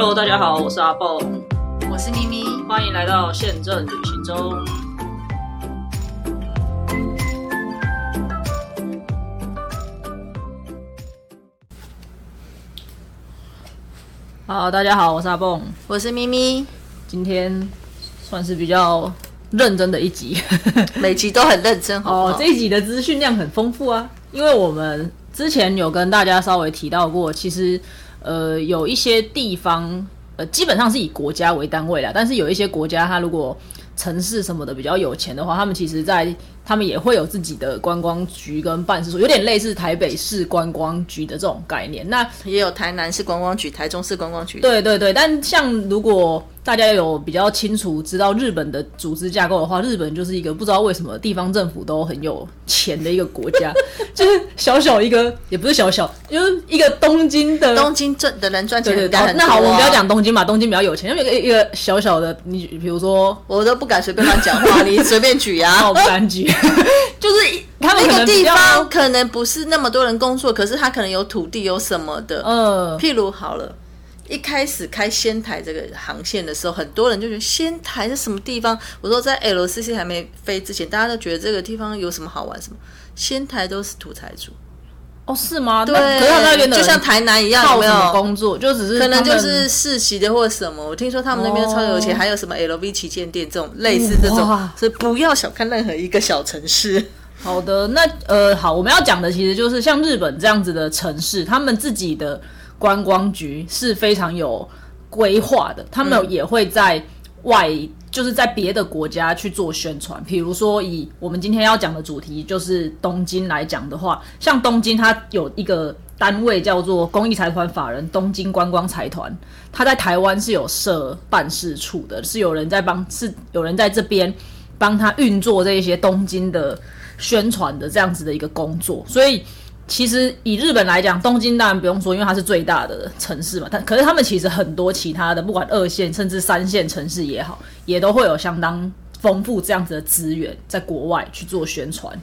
Hello，大家好，我是阿蹦，我是咪咪，欢迎来到宪政旅行中。好，大家好，我是阿蹦，我是咪咪，今天算是比较认真的一集，每集都很认真，好？哦，这一集的资讯量很丰富啊，因为我们之前有跟大家稍微提到过，其实呃有一些地方呃基本上是以国家为单位啦，但是有一些国家它如果城市什么的比较有钱的话，他们其实在他们也会有自己的观光局跟办事处，有点类似台北市观光局的这种概念。那也有台南市观光局、台中市观光局。对对对，但像如果大家有比较清楚知道日本的组织架构的话，日本就是一个不知道为什么地方政府都很有钱的一个国家，就是小小一个，也不是小小，就是一个东京的东京赚的人赚钱对对对，很多啊那好，我们不要讲东京嘛，东京比较有钱，因为一个一个小小的，你比如说，我都不敢随便乱讲话，你随便举那啊 我。不敢举，就是一他们可那个地方可能不是那么多人工作，可是他可能有土地有什么的。呃，譬如好了，一开始开仙台这个航线的时候，很多人就觉得仙台是什么地方？我说在 LCC 还没飞之前，大家都觉得这个地方有什么好玩？什么仙台都是土财主，哦是吗？对，可是他那边就像台南一样，有没有？工作？就只是可能就是世袭的或者什么，我听说他们那边超有钱，哦还有什么 LV 旗舰店这种类似这种，所以不要小看任何一个小城市。好的，那呃，好，我们要讲的其实就是像日本这样子的城市，他们自己的观光局是非常有规划的，他们也会在外，就是在别的国家去做宣传。比如说，以我们今天要讲的主题就是东京来讲的话，像东京它有一个单位叫做公益财团法人东京观光财团，它在台湾是有设办事处的，是有人在帮，是有人在这边帮他运作这一些东京的宣传的这样子的一个工作，所以。其实以日本来讲，东京当然不用说，因为它是最大的城市嘛。但可是他们其实很多其他的，不管二线甚至三线城市也好，也都会有相当丰富这样子的资源在国外去做宣传。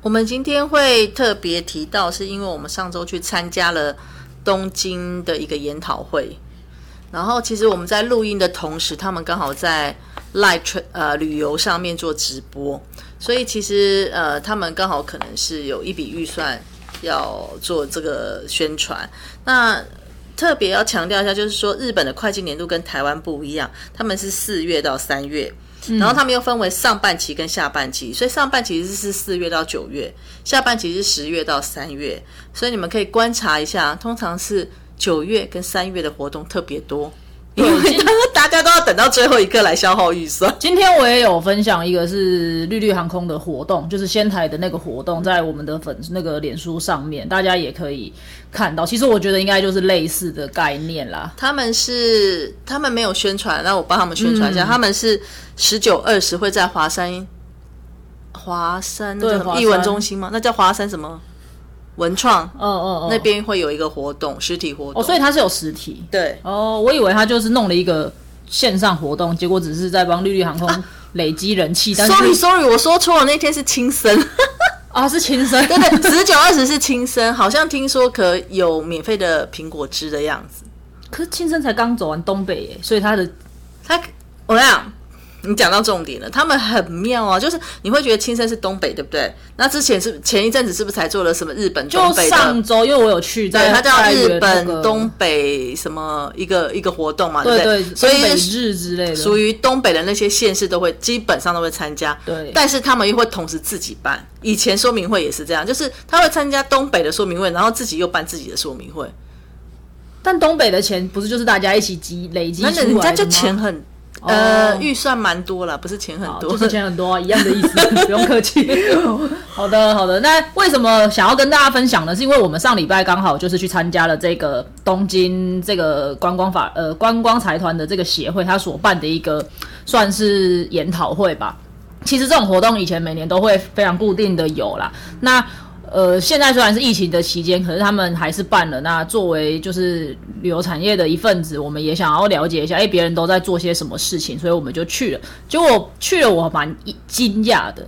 我们今天会特别提到，是因为我们上周去参加了东京的一个研讨会，然后其实我们在录音的同时，他们刚好在 Live 呃旅游上面做直播，所以其实呃他们刚好可能是有一笔预算要做这个宣传。那特别要强调一下，就是说日本的会计年度跟台湾不一样，他们是四月到三月。然后他们又分为上半期跟下半期，所以上半期是四月到九月，下半期是十月到三月。所以你们可以观察一下，通常是九月跟三月的活动特别多，因为 大家都要等到最后一刻来消耗预算。今天我也有分享一个是绿绿航空的活动，就是仙台的那个活动，在我们的粉那个脸书上面，大家也可以看到。其实我觉得应该就是类似的概念啦。他们是他们没有宣传，那我帮他们宣传一下。他们是十九二十会在华山，华山那艺文中心吗？那叫华山什么文创？嗯嗯嗯，那边会有一个活动，实体活动。哦，所以它是有实体。对，哦，我以为他就是弄了一个线上活动，结果只是在帮绿绿航空累积人气，但是 Sorry Sorry，我说错了，那天是青森，啊是亲生，对对，十九二十是青森，好像听说可有免费的苹果汁的样子。可是亲生才刚走完东北耶，所以他的他，我跟你讲，你讲到重点了，他们很妙啊，就是你会觉得青森是东北，对不对？那之前是前一阵子是不是才做了什么日本就东北的？上周，因为我有去，对，在它叫日本东北什么一个一个活动嘛，对不对？所以日之类的，属于东北的那些县市都会基本上都会参加，对但是他们又会同时自己办。以前说明会也是这样，就是他会参加东北的说明会，然后自己又办自己的说明会。但东北的钱不是就是大家一起积累积出那来的吗人家就钱很。呃，哦预算蛮多了，不是钱很多，就是钱很多、啊，一样的意思，不用客气。好的，好的。那为什么想要跟大家分享呢？是因为我们上礼拜刚好就是去参加了这个东京这个观光法呃观光财团的这个协会，他所办的一个算是研讨会吧。其实这种活动以前每年都会非常固定的有啦。那呃，现在虽然是疫情的期间，可是他们还是办了。那作为就是旅游产业的一份子，我们也想要了解一下，哎，别人都在做些什么事情，所以我们就去了。结果去了，我蛮惊讶的，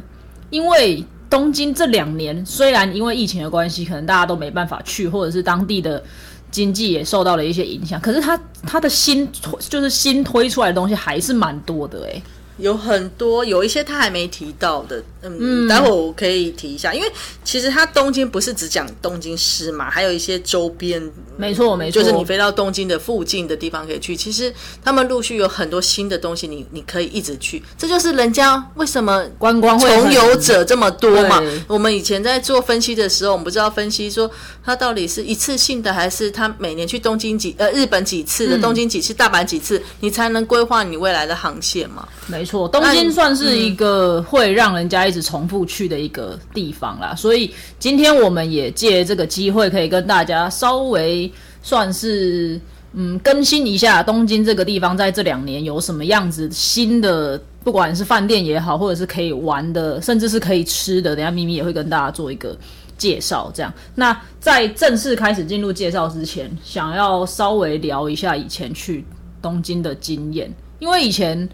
因为东京这两年虽然因为疫情的关系，可能大家都没办法去，或者是当地的经济也受到了一些影响。可是他他的新就是新推出来的东西还是蛮多的哎、有很多，有一些他还没提到的，嗯，待会我可以提一下，因为其实他东京不是只讲东京市嘛，还有一些周边，没错没错，就是你飞到东京的附近的地方可以去。其实他们陆续有很多新的东西你，你可以一直去，这就是人家为什么观光会穷游者这么多嘛。我们以前在做分析的时候，我们不知道分析说他到底是一次性的，还是他每年去东京几呃日本几次嗯。的，东京几次，大阪几次，你才能规划你未来的航线嘛。没错，东京算是一个会让人家一直重复去的一个地方啦，所以今天我们也借这个机会，可以跟大家稍微算是嗯更新一下东京这个地方在这两年有什么样子新的，不管是饭店也好，或者是可以玩的，甚至是可以吃的，等下咪咪也会跟大家做一个。介绍这样，那在正式开始进入介绍之前，想要稍微聊一下以前去东京的经验，因为以前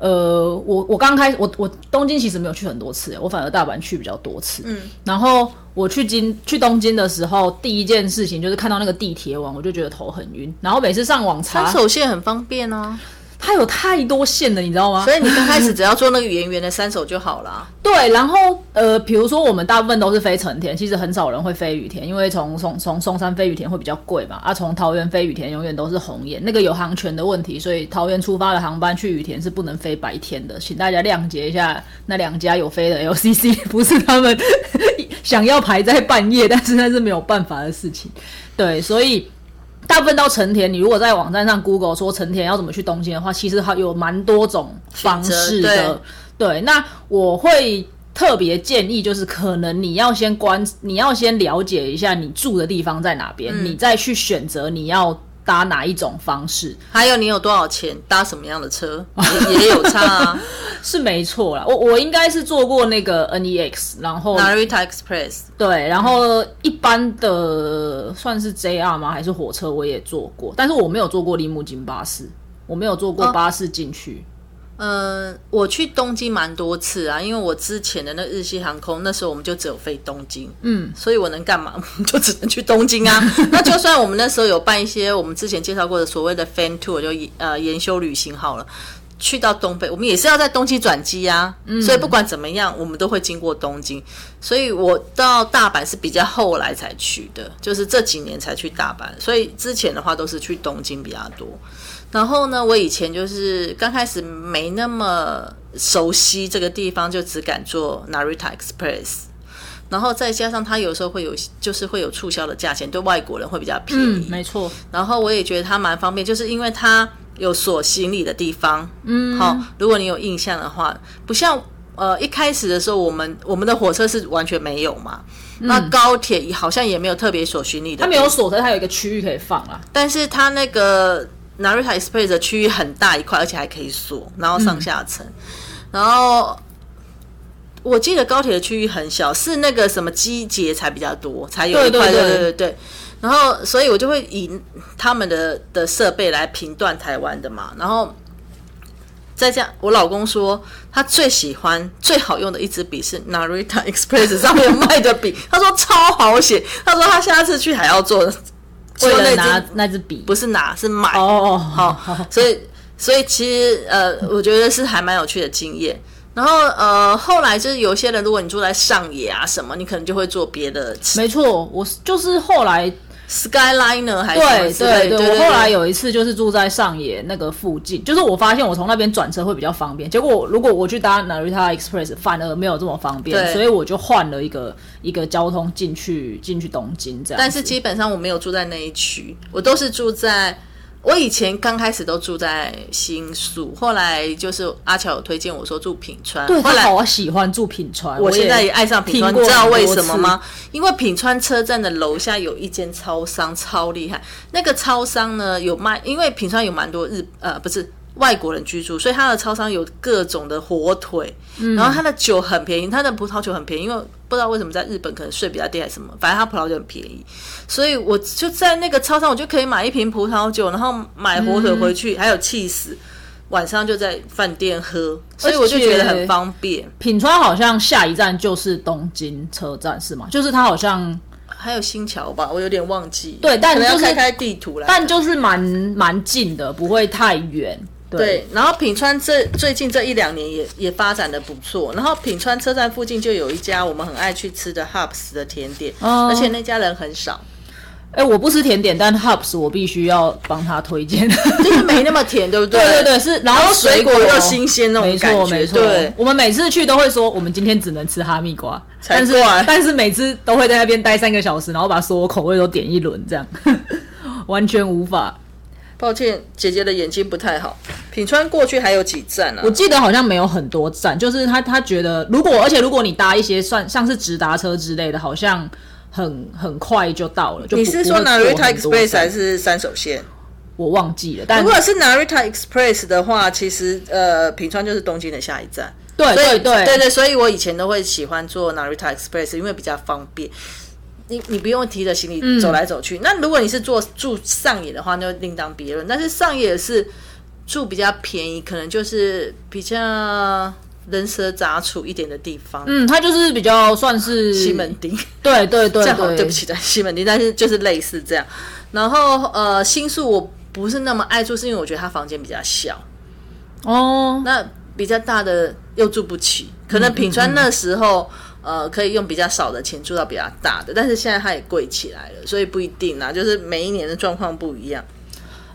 呃，我我刚开始，我我东京其实没有去很多次，我反而大阪去比较多次。嗯，然后我去京去东京的时候，第一件事情就是看到那个地铁网，我就觉得头很晕。然后每次上网查，三手线很方便啊，它有太多线了，你知道吗？所以你刚开始只要做那个圆圆的三手就好了。对，然后呃，比如说我们大部分都是飞成田，其实很少人会飞羽田，因为从从从松山飞羽田会比较贵嘛，啊，从桃园飞羽田永远都是红眼，那个有航权的问题，所以桃园出发的航班去羽田是不能飞白天的，请大家谅解一下，那两家有飞的 LCC 不是他们 想要排在半夜，但是那是没有办法的事情，对，所以。大部分到成田，你如果在网站上 Google 说成田要怎么去东京的话，其实它有蛮多种方式选的。对，那我会特别建议，就是可能你要先关，你要先了解一下你住的地方在哪边，嗯你再去选择你要搭哪一种方式，还有你有多少钱，搭什么样的车也 也有差啊。是没错啦。我我应该是坐过那个 NEX，然后 Narita Express 对，然后一般的算是 JR 吗？还是火车我也坐过，但是我没有坐过铃木金巴士，我没有坐过巴士进去。嗯，我去东京蛮多次啊，因为我之前的那日系航空，那时候我们就只有飞东京，嗯，所以我能干嘛？就只能去东京啊。那就算我们那时候有办一些我们之前介绍过的所谓的 fan tour，就呃研修旅行好了，去到东北，我们也是要在东京转机啊。所以不管怎么样，我们都会经过东京。所以我到大阪是比较后来才去的，就是这几年才去大阪，所以之前的话都是去东京比较多。然后呢，我以前就是刚开始没那么熟悉这个地方，就只敢坐 Narita Express。然后再加上它有时候会有，就是会有促销的价钱，对外国人会比较便宜。嗯，没错。然后我也觉得它蛮方便，就是因为它有锁行李的地方。嗯，好，如果你有印象的话，不像呃一开始的时候，我们我们的火车是完全没有嘛。那高铁好像也没有特别锁行李的它没有锁，但它有一个区域可以放啦。但是它那个 Narita Express 的区域很大一块，而且还可以锁，然后上下层，然后我记得高铁的区域很小，是那个什么机节才比较多，才有一块，对对对对对对。然后，所以我就会以他们的的设备来评断台湾的嘛，然后。再这样，我老公说他最喜欢、最好用的一支笔是 Narita Express 上面卖的笔，他说超好写，他说他下次去还要做，为了拿那支笔，不是拿是买。哦哦，好，好，所以所以其实呃，我觉得是还蛮有趣的经验。然后呃，后来就是有些人，如果你住在上野啊什么，你可能就会做别的没错，我是就是后来 Skyliner 还是。对对，对我后来有一次就是住在上野那个附近，就是我发现我从那边转车会比较方便。结果如果我去搭 Narita Express，反而没有这么方便，所以我就换了一个一个交通进去进去东京这样。但是基本上我没有住在那一区，我都是住在。我以前刚开始都住在新宿，后来就是阿乔有推荐我说住品川，对后来我喜欢住品川，我现在也爱上品川，你知道为什么吗？因为品川车站的楼下有一间超商，超厉害。那个超商呢有卖，因为品川有蛮多日呃不是外国人居住，所以它的超商有各种的火腿，然后它的酒很便宜，它的葡萄酒很便宜，因为不知道为什么在日本可能税比较低还是什么，反正它葡萄酒很便宜，所以我就在那个超商我就可以买一瓶葡萄酒，然后买火腿回去，还有气死。晚上就在饭店喝，所以我就觉得很方便。品川好像下一站就是东京车站是吗？就是它好像还有新桥吧，我有点忘记。对但可能要就是开开地图来。但就是蛮蛮近的，不会太远。对，然后品川这最近这一两年也也发展的不错，然后品川车站附近就有一家我们很爱去吃的 Hubs 的甜点，哦而且那家人很少，哎、我不吃甜点，但 Hubs 我必须要帮他推荐。就是没那么甜，对不对？对对对，是，然后水果果又新鲜那种没感觉，错没错。对，我们每次去都会说，我们今天只能吃哈密瓜，但是怪但是每次都会在那边待三个小时，然后把所有口味都点一轮，这样 完全无法。抱歉，姐姐的眼睛不太好。品川过去还有几站啊我？记得好像没有很多站，就是他他觉得如果而且如果你搭一些算像是直达车之类的，好像很很快就到了。就你是说 Narita Express 还是三手线？我忘记了，但如果是 Narita Express 的话，其实呃，品川就是东京的下一站。对对对对对，所以我以前都会喜欢坐 Narita Express，因为比较方便。你你不用提着行嗯李走来走去。那如果你是坐住上野的话，那就另当别论。但是上野是住比较便宜，可能就是比较人蛇杂处一点的地方。嗯，它就是比较算是西门町，对对对这样好，对，不起，在西门町，但是就是类似这样。然后呃，新宿我不是那么爱住，是因为我觉得它房间比较小。哦，那比较大的又住不起，可能品川那时候、呃可以用比较少的钱住到比较大的，但是现在它也贵起来了，所以不一定啦，就是每一年的状况不一样。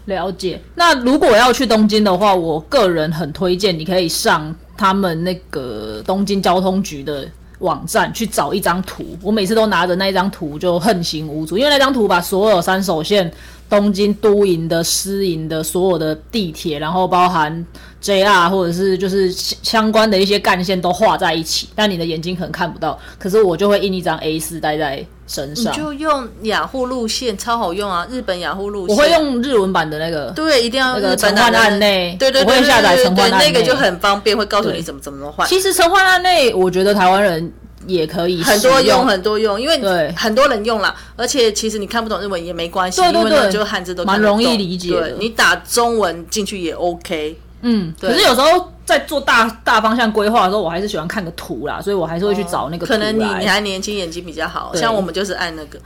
了解。那如果要去东京的话，我个人很推荐你可以上他们那个东京交通局的网站去找一张图。我每次都拿着那一张图就横行无阻，因为那张图把所有三手线、东京都营的、私营的所有的地铁，然后包含 JR 或者是就是相相关的一些干线都画在一起，但你的眼睛可能看不到。可是我就会印一张 A 四带在身你上。就用雅虎路线，超好用啊！日本雅虎路线，我会用日文版的那个，对，一定要那个日本陈焕案内对对对，我会下载对对陈焕案内对那个就很方便，会告诉你对怎么怎么换。其实陈焕案内，我觉得台湾人也可以很多用用。很多用，因为对。很多人用了，而且其实你看不懂日文也没关系，对对因为那对。就汉字都蛮容易理解的。对你打中文进去也 OK。嗯，可是有时候在做大大方向规划的时候，我还是喜欢看个图啦，所以我还是会去找那个图可能你你还年轻，眼睛比较好，像我们就是按那个，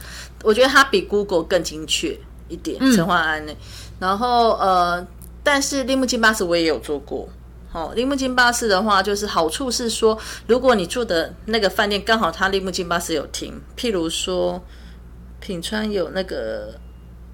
我觉得它比 Google 更精确一点，嗯。陈焕安呢。然后呃，但是铃木金巴士我也有做过。哦，铃木金巴士的话，就是好处是说，如果你住的那个饭店刚好它铃木金巴士有停，譬如说品川有那个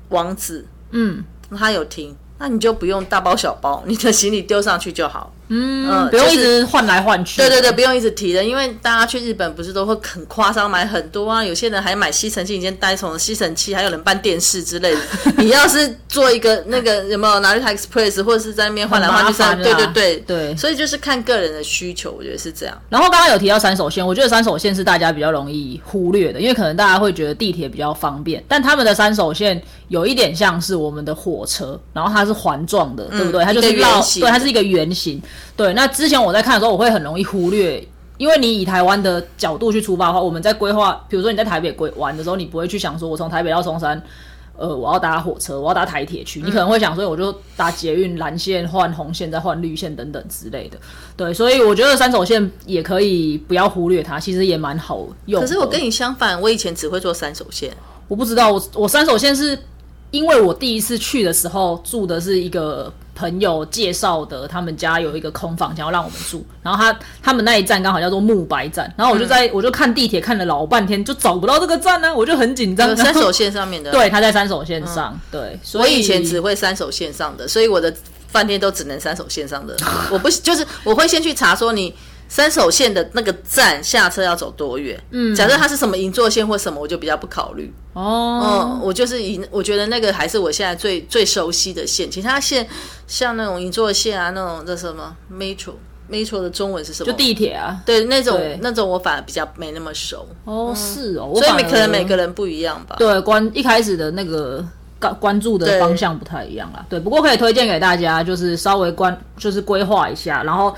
王子，嗯它有停，那你就不用大包小包，你的行李丢上去就好。嗯，嗯不用一直换来换去。对对对，不用一直提的，因为大家去日本不是都会很夸张买很多啊，有些人还买吸尘器，已经带什么吸尘器，还有人搬电视之类的。你要是做一个那个有没有 Narita Express，或者是在那边换来换去，对对对对所以就是看个人的需求，我觉得是这样。然后刚刚有提到三手线，我觉得三手线是大家比较容易忽略的，因为可能大家会觉得地铁比较方便，但他们的三手线有一点像是我们的火车，然后它是环状的，对不对？它就是嗯一个对，它是一个圆形。对，那之前我在看的时候，我会很容易忽略。因为你以台湾的角度去出发的话，我们在规划，比如说你在台北规玩的时候，你不会去想说，我从台北到松山，呃，我要搭火车，我要搭台铁去，你可能会想说，我就搭捷运蓝线换红线，再换绿线等等之类的。对，所以我觉得三手线也可以不要忽略它，其实也蛮好用。可是我跟你相反，我以前只会做三手线，我不知道，我我三手线是因为我第一次去的时候住的是一个朋友介绍的，他们家有一个空房，想要让我们住。然后他他们那一站刚好叫做木白站，然后我就嗯在、我就看地铁看了老半天，就找不到这个站呢、我就很紧张。三手线上面的。对，他在三手线上，对，所我以以前只会三手线上的，所以我的饭店都只能三手线上的。我不就是我会先去查说你三手线的那个站下车要走多远。嗯，假设它是什么银座线或什么，我就比较不考虑。哦，嗯，我就是银，我觉得那个还是我现在最最熟悉的线。其他线像那种银座线啊，那种叫什么 metro metro 的中文是什么？就地铁啊。对那种对那种我反而比较没那么熟，哦，是哦，所以每可能每个人不一样吧。对关一开始的那个关关注的方向不太一样啦。对，不过可以推荐给大家，就是稍微关就是规划一下，然后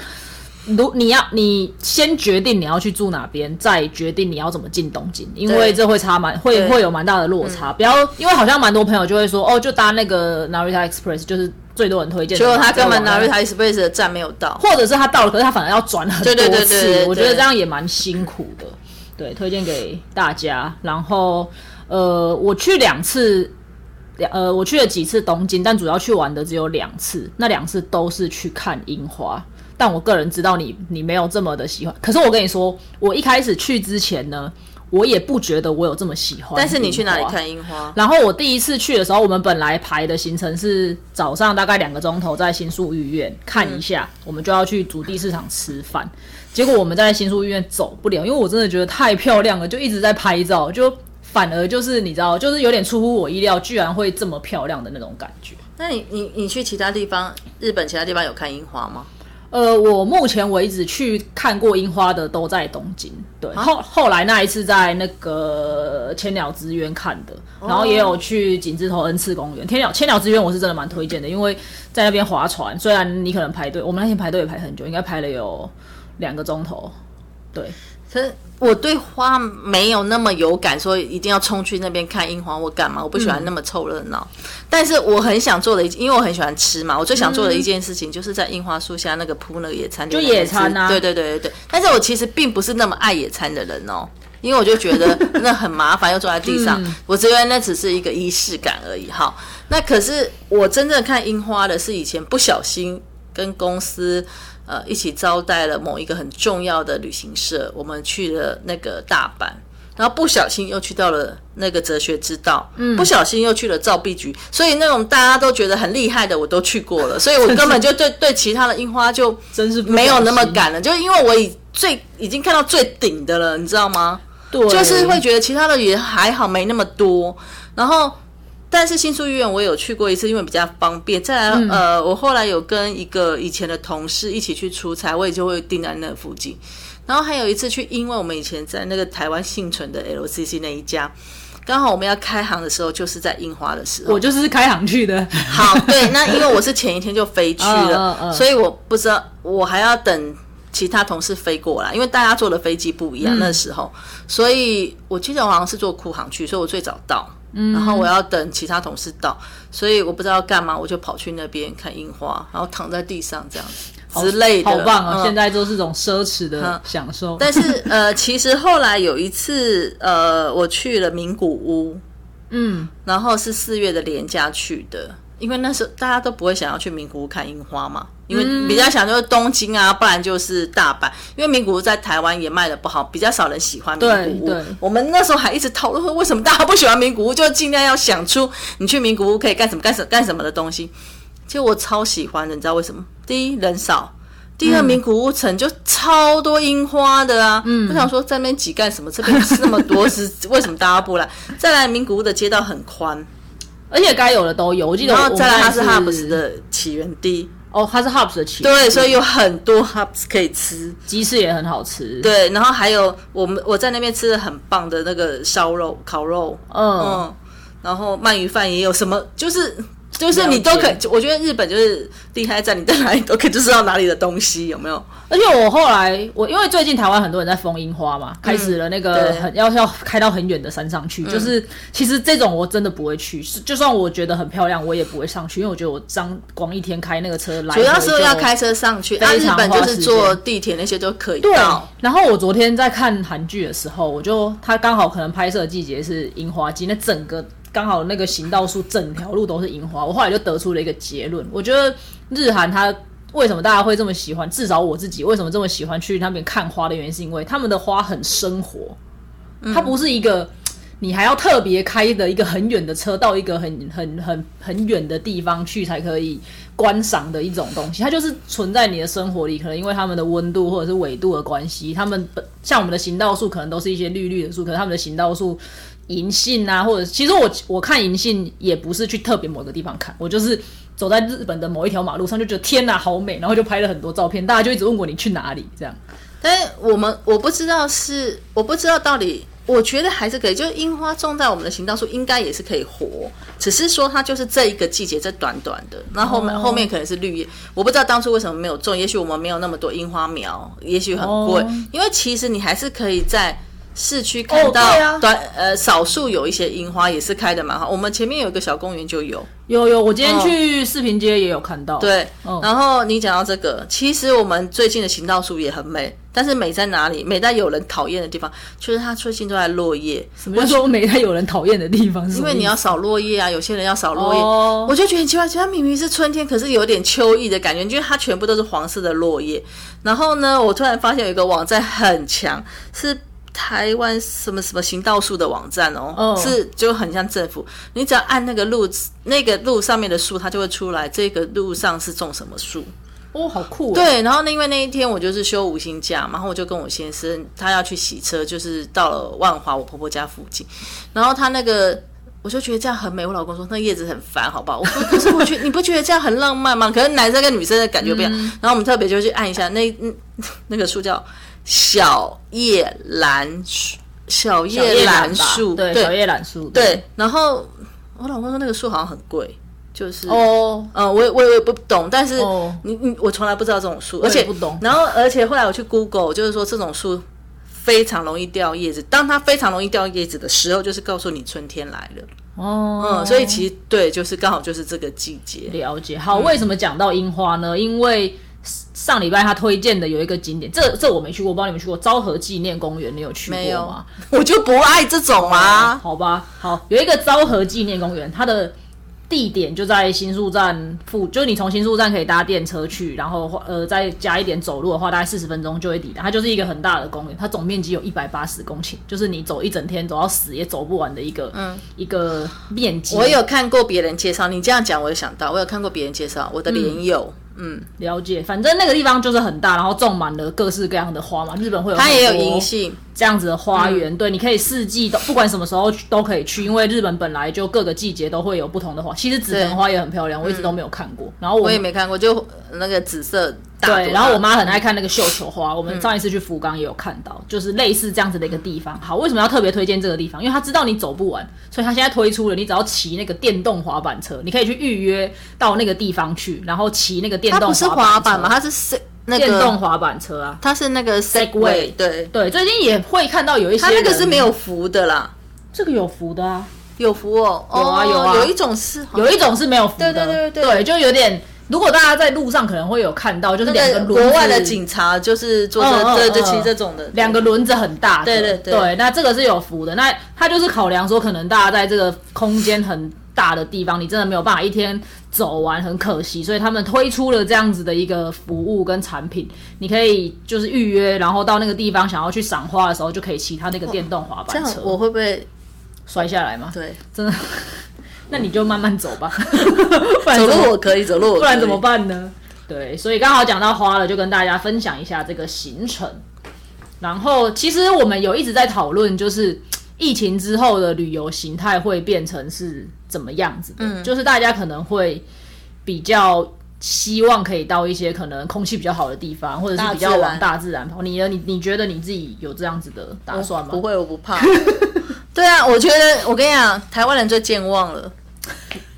如你要你先决定你要去住哪边，再决定你要怎么进东京，因为对这会差蛮会会有蛮大的落差。不要因为好像蛮多朋友就会说哦，就搭那个 Narita Express，就是最多人推荐。结果他根本 Narita Express 的站没有到。或者是他到了，可是他反而要转很多次，对对对对对我觉得这样也蛮辛苦的。对，推荐给大家。然后呃，我去两次，两呃，我去了几次东京，但主要去玩的只有两次，那两次都是去看樱花。但我个人知道你你没有这么的喜欢，可是我跟你说，我一开始去之前呢，我也不觉得我有这么喜欢。但是你去哪里？看樱花？然后我第一次去的时候，我们本来排的行程是早上大概两个钟头在新宿御苑看一下，我们就要去竹地市场吃饭。结果我们在新宿御苑走不了，因为我真的觉得太漂亮了，就一直在拍照，就反而就是你知道，就是有点出乎我意料，居然会这么漂亮的那种感觉。那你你你去其他地方，日本其他地方有看樱花吗？呃，我目前为止去看过樱花的都在东京，对，后后来那一次在那个千鸟之渊看的，然后也有去景之头恩赐公园。千鸟千鸟之渊我是真的蛮推荐的，因为在那边划船，虽然你可能排队，我们那天排队也排很久，应该排了有两个钟头，对。可是我对花没有那么有感，说一定要冲去那边看樱花或干嘛，我不喜欢那么凑热闹。但是我很想做的一，因为我很喜欢吃嘛，我最想做的一件事情就是在樱花树下那个铺那个野餐，就野餐啊。对对对对对。但是我其实并不是那么爱野餐的人哦，因为我就觉得那很麻烦，又坐在地上，我觉得那只是一个仪式感而已。哈，那可是我真正看樱花的是以前不小心跟公司。呃，一起招待了某一个很重要的旅行社，我们去了那个大阪，然后不小心又去到了那个哲学之道，嗯，不小心又去了造币局，所以那种大家都觉得很厉害的，我都去过了，所以我根本就对对其他的樱花就真是没有那么敢了，就因为我已最已经看到最顶的了，你知道吗？对，就是会觉得其他的也还好，没那么多，然后。但是新宿医院我有去过一次，因为比较方便。再来，呃，我后来有跟一个以前的同事一起去出差，我也就会定在那附近。然后还有一次去，因为我们以前在那个台湾幸存的 LCC 那一家，刚好我们要开行的时候，就是在樱花的时候。我就是开行去的。好，对，那因为我是前一天就飞去了，所以我不知道我还要等其他同事飞过来，因为大家坐的飞机不一样那时候，所以我记得我好像是坐库航去，所以我最早到。然后我要等其他同事到，所以我不知道要干嘛，我就跑去那边看樱花，然后躺在地上这样子之类的，好棒啊！现在都是种奢侈的享受。但是呃，其实后来有一次呃，我去了名古屋，嗯，然后是四月的连假去的。因为那时候大家都不会想要去名古屋看樱花嘛，因为比较想就是东京啊，不然就是大阪。因为名古屋在台湾也卖的不好，比较少人喜欢名古屋。我们那时候还一直讨论说，为什么大家不喜欢名古屋，就尽量要想出你去名古屋可以干什么干什干什么的东西。其实我超喜欢的，你知道为什么？第一人少，第二名古屋城就超多樱花的啊。嗯，我想说在那边挤干什么？这边那么多，是为什么大家不来？再来名古屋的街道很宽。而且该有的都有，我记得。然后再来，它是 Hubs 的起源地哦，它是 hops 的起源。对，所以有很多 hops 可以吃，鸡翅也很好吃。对，然后还有我们我在那边吃的很棒的那个烧肉、烤肉，嗯，然后鳗鱼饭也有什么，就是。就是你都可以，我觉得日本就是厉害在你在哪里都可以就知道哪里的东西有没有。而且我后来我因为最近台湾很多人在封樱花嘛，开始了那个很要要开到很远的山上去，就是其实这种我真的不会去，就算我觉得很漂亮，我也不会上去，因为我觉得我张光一天开那个车来，主要是要开车上去，那日本就是坐地铁那些都可以到。然后我昨天在看韩剧的时候，我就他刚好可能拍摄季节是樱花季，那整个。刚好那个行道树整条路都是樱花，我后来就得出了一个结论。我觉得日韩它为什么大家会这么喜欢，至少我自己为什么这么喜欢去那边看花的原因，是因为他们的花很生活，它不是一个你还要特别开的一个很远的车到一个很很很很远的地方去才可以观赏的一种东西，它就是存在你的生活里。可能因为他们的温度或者是纬度的关系，他们像我们的行道树可能都是一些绿绿的树，可能他们的行道树。银杏啊，或者其实我我看银杏也不是去特别某个地方看，我就是走在日本的某一条马路上就觉得天哪好美，然后就拍了很多照片，大家就一直问我你去哪里这样。但是我们我不知道是我不知道到底，我觉得还是可以，就是樱花种在我们的行道树应该也是可以活，只是说它就是这一个季节这短短的，那后面后面可能是绿叶，我不知道当初为什么没有种，也许我们没有那么多樱花苗，也许很贵，因为其实你还是可以在。市区看到对呃少数有一些樱花也是开的蛮好。我们前面有一个小公园就有，有有，我今天去四平街也有看到。，对。嗯然后你讲到这个，其实我们最近的行道树也很美，但是美在哪里？美在有人讨厌的地方，就是它最近都在落叶。什么叫做没太有人讨厌的地方？因为你要扫落叶啊，有些人要扫落叶，哦我就觉得很奇怪，其实它明明是春天，可是有点秋意的感觉，因为它全部都是黄色的落叶。然后呢，我突然发现有一个网站很强，是台湾什么什么行道树的网站哦，哦是就很像政府，你只要按那个路那个路上面的树，它就会出来这个路上是种什么树。哦，好酷、哦。，对，然后那因为那一天我就是休五星假嘛，然后我就跟我先生他要去洗车，就是到了万华我婆婆家附近，然后他那个。我就觉得这样很美，我老公说那叶子很烦，好不好？我说可是我觉得你不觉得这样很浪漫吗？可是男生跟女生的感觉不一样。然后我们特别就去按一下那嗯 那个树叫小叶兰树，小小叶兰树，对，小叶兰树，对。然后我老公说那个树好像很贵，就是哦，嗯，我也我也我也不懂，但是哦你你我从来不知道这种树，而且不懂然后而且后来我去 Google，就是说这种树非常容易掉叶子。当它非常容易掉叶子的时候，就是告诉你春天来了。哦，嗯，所以其实对，就是刚好就是这个季节。了解。好，为什么讲到樱花呢？因为上礼拜他推荐的有一个景点，这这我没去过，我不知道你们去过昭和纪念公园，你有去没有过吗？，我就不爱这种啊。好吧，好，有一个昭和纪念公园，它的地点就在新宿站附，就是你从新宿站可以搭电车去，然后呃再加一点走路的话，大概四十分钟就会抵达。它就是一个很大的公园，它总面积有一百八十公顷，就是你走一整天走到死也走不完的一个嗯一个面积。我有看过别人介绍，你这样讲我有想到，我有看过别人介绍，我的莲友，嗯，了解，反正那个地方就是很大，然后种满了各式各样的花嘛。日本会有它也有银杏，这样子的花园，对，你可以四季都不管什么时候都可以去，因为日本本来就各个季节都会有不同的花。其实紫藤花也很漂亮，我一直都没有看过。然后我我也没看过，就那个紫色对，然后我妈很爱看那个绣球嗯花，我们上一次去福冈也有看到，就是类似这样子的一个地方。好，为什么要特别推荐这个地方？因为他知道你走不完，所以他现在推出了，你只要骑那个电动滑板车，你可以去预约到那个地方去，然后骑那个电动它不是滑板吗？它是那个，电动滑板车啊。它是那个 Segway 对，对，最近也会看到有一些它那个是没有扶的啦。这个有扶的啊，有福哦，有啊哦有啊有一种是有一种是没有扶的，对对对对就有点。如果大家在路上可能会有看到，就是两个轮子国外的警察就是坐嗯嗯这对对嗯骑这种的，两个轮子很大的，对对对那这个是有扶的。那他就是考量说，可能大家在这个空间很大的地方，你真的没有办法一天走完，很可惜。所以他们推出了这样子的一个服务跟产品，你可以就是预约，然后到那个地方想要去赏花的时候，就可以骑他那个电动滑这样板车，我会不会摔下来吗？对真的，那你就慢慢走吧，不然走路我可以，走路我不然怎么？办呢？对，所以刚好讲到花了，就跟大家分享一下这个行程。然后，其实我们有一直在讨论，就是 疫情之后的旅游形态会变成是怎么样子的？嗯就是大家可能会比较希望可以到一些可能空气比较好的地方，或者是比较往大自然跑。你呢？你你觉得你自己有这样子的打算吗？不会，我不怕。对啊，我觉得我跟你讲，台湾人最健忘了。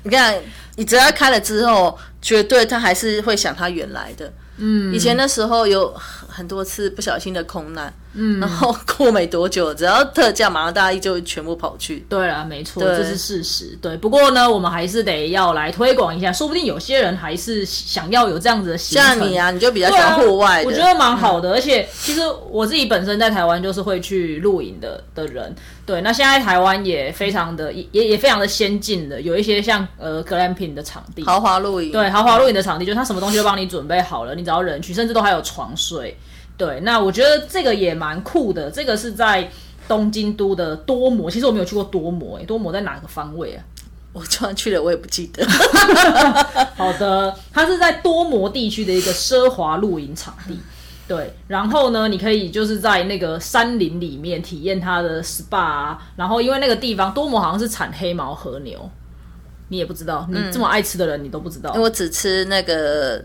你看，你只要开了之后，绝对他还是会想他原来的。嗯，以前的时候有很多次不小心的空难，嗯，然后过没多久，只要特价，马上大家就全部跑去。对啦，没错，这是事实。对，不过呢，我们还是得要来推广一下，说不定有些人还是想要有这样子的行程。像你啊，你就比较喜欢户外的，我觉得蛮好的。而且其实我自己本身在台湾就是会去露营的的人，对。那现在台湾也非常的也也也非常的先进的，有一些像呃 glamping 的场地，豪华露营。对，豪华露营的场地，就是它什么东西都帮你准备好了，你只要人去，甚至都还有床睡。对，那我觉得这个也蛮酷的。这个是在东京都的多摩，其实我没有去过多摩，诶，多摩在哪个方位啊？我突然去了，我也不记得。好的，它是在多摩地区的一个奢华露营场地。对，然后呢，你可以就是在那个山林里面体验它的 SPA，、啊、然后因为那个地方多摩好像是产黑毛和牛，你也不知道，你这么爱吃的人你都不知道。我只吃那个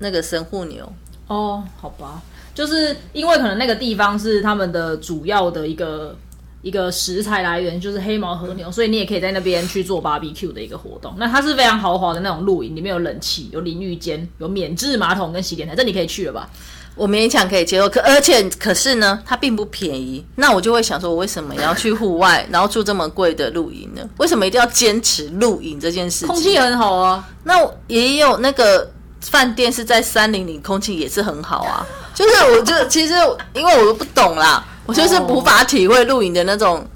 那个神户牛。哦，好吧，就是因为可能那个地方是他们的主要的一个一个食材来源，就是黑毛和牛，所以你也可以在那边去做 barbecue 的一个活动。那它是非常豪华的那种露营，里面有冷气、有淋浴间、有免治马桶跟洗脸台，这你可以去了吧？我勉强可以接受，可而且可是呢，它并不便宜。那我就会想说，我为什么要去户外，然后住这么贵的露营呢？为什么一定要坚持露营这件事情？空气很好啊。那也有那个饭店是在山林里，空气也是很好啊。就是我就其实因为我不懂啦，我就是无法体会露营的那种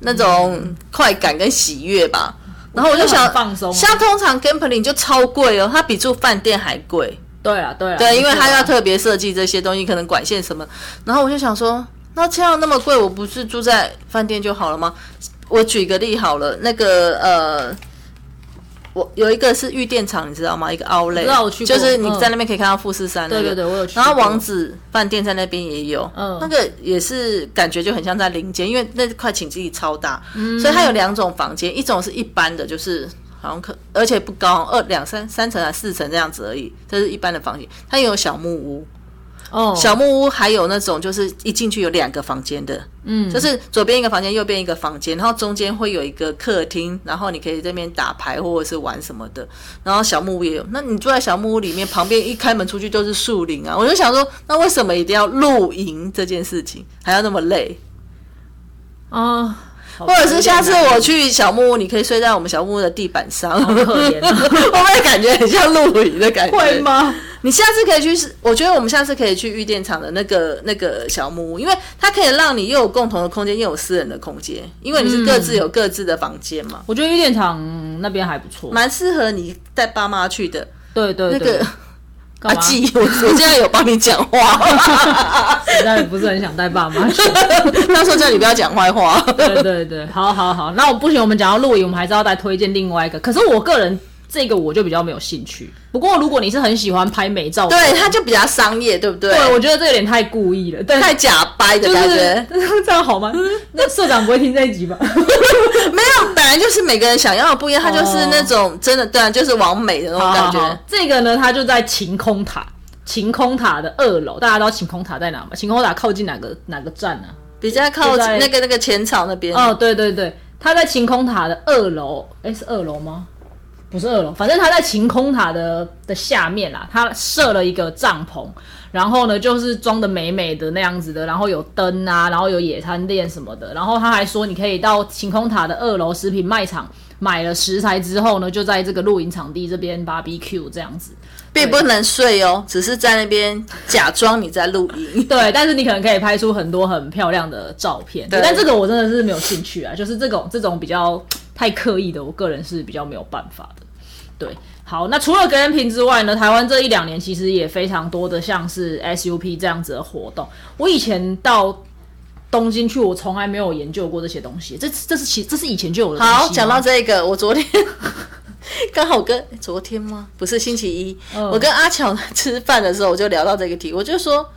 那种快感跟喜悦吧。然后我就想放松，像通常 camping 就超贵哦，它比住饭店还贵。对啊，对啊，对，因为它要特别设计这些东西，可能管线什么。然后我就想说，那这样那么贵，我不是住在饭店就好了吗？我举个例好了，那个呃，我有一个是玉电厂，你知道吗？一个奥莱，就是你在那边可以看到富士山。对对对，我有去。然后王子饭店在那边也有，嗯，那个也是感觉就很像在林间，因为那块寝室超大，所以它有两种房间，一种是一般的，就是。好像可，而且不高，二两三三层啊四层这样子而已。这是一般的房间，它也有小木屋。哦，小木屋还有那种就是一进去有两个房间的，嗯，就是左边一个房间，右边一个房间，然后中间会有一个客厅，然后你可以这边打牌或者是玩什么的。然后小木屋也有，那你住在小木屋里面，旁边一开门出去就是树林啊。我就想说，那为什么一定要露营这件事情还要那么累啊？或者是下次我去小木屋，你可以睡在我们小木屋的地板上，可怜，会不会感觉很像露营的感觉？会吗？你下次可以去，我觉得我们下次可以去玉电厂的那个那个小木屋，因为它可以让你又有共同的空间，又有私人的空间，因为你是各自有各自的房间嘛。我觉得玉电厂那边还不错，蛮适合你带爸妈去的。对对，那个。阿纪，我我现在有帮你讲话，实在不是很想带爸妈去。他说叫你不要讲坏话。对对对，好好好，那我不行，我们讲到露营，我们还是要再推荐另外一个。可是我个人。这个我就比较没有兴趣。不过如果你是很喜欢拍美照，对，它就比较商业，对不对？对，我觉得这有点太故意了，太假掰的感觉。这样好吗？那社长不会听这一集吧？没有，本来就是每个人想要的不一样。他就是那种真的，对啊，就是完美的那种感觉。这个呢，它就在晴空塔，晴空塔的二楼。大家知道晴空塔在哪吗？晴空塔靠近哪个哪个站呢？比较靠近那个那个前场那边。哦，对对对，它在晴空塔的二楼。哎，是二楼吗？不是二楼，反正他在晴空塔的的下面啦，他设了一个帐篷，然后呢就是装的美美的那样子的，然后有灯啊，然后有野餐垫什么的，然后他还说你可以到晴空塔的二楼食品卖场买了食材之后呢，就在这个露营场地这边 barbecue 这样子，并不能睡哦，只是在那边假装你在露营，对，但是你可能可以拍出很多很漂亮的照片，对但这个我真的是没有兴趣啊，就是这种这种比较。太刻意的，我个人是比较没有办法的。对，好，那除了格兰平之外呢，台湾这一两年其实也非常多的像是 SUP 这样子的活动。我以前到东京去，我从来没有研究过这些东西。这这是其这是以前就有的。好，讲到这个，我昨天 刚好跟昨天吗？不是星期一，我跟阿乔吃饭的时候，我就聊到这个题，我就说，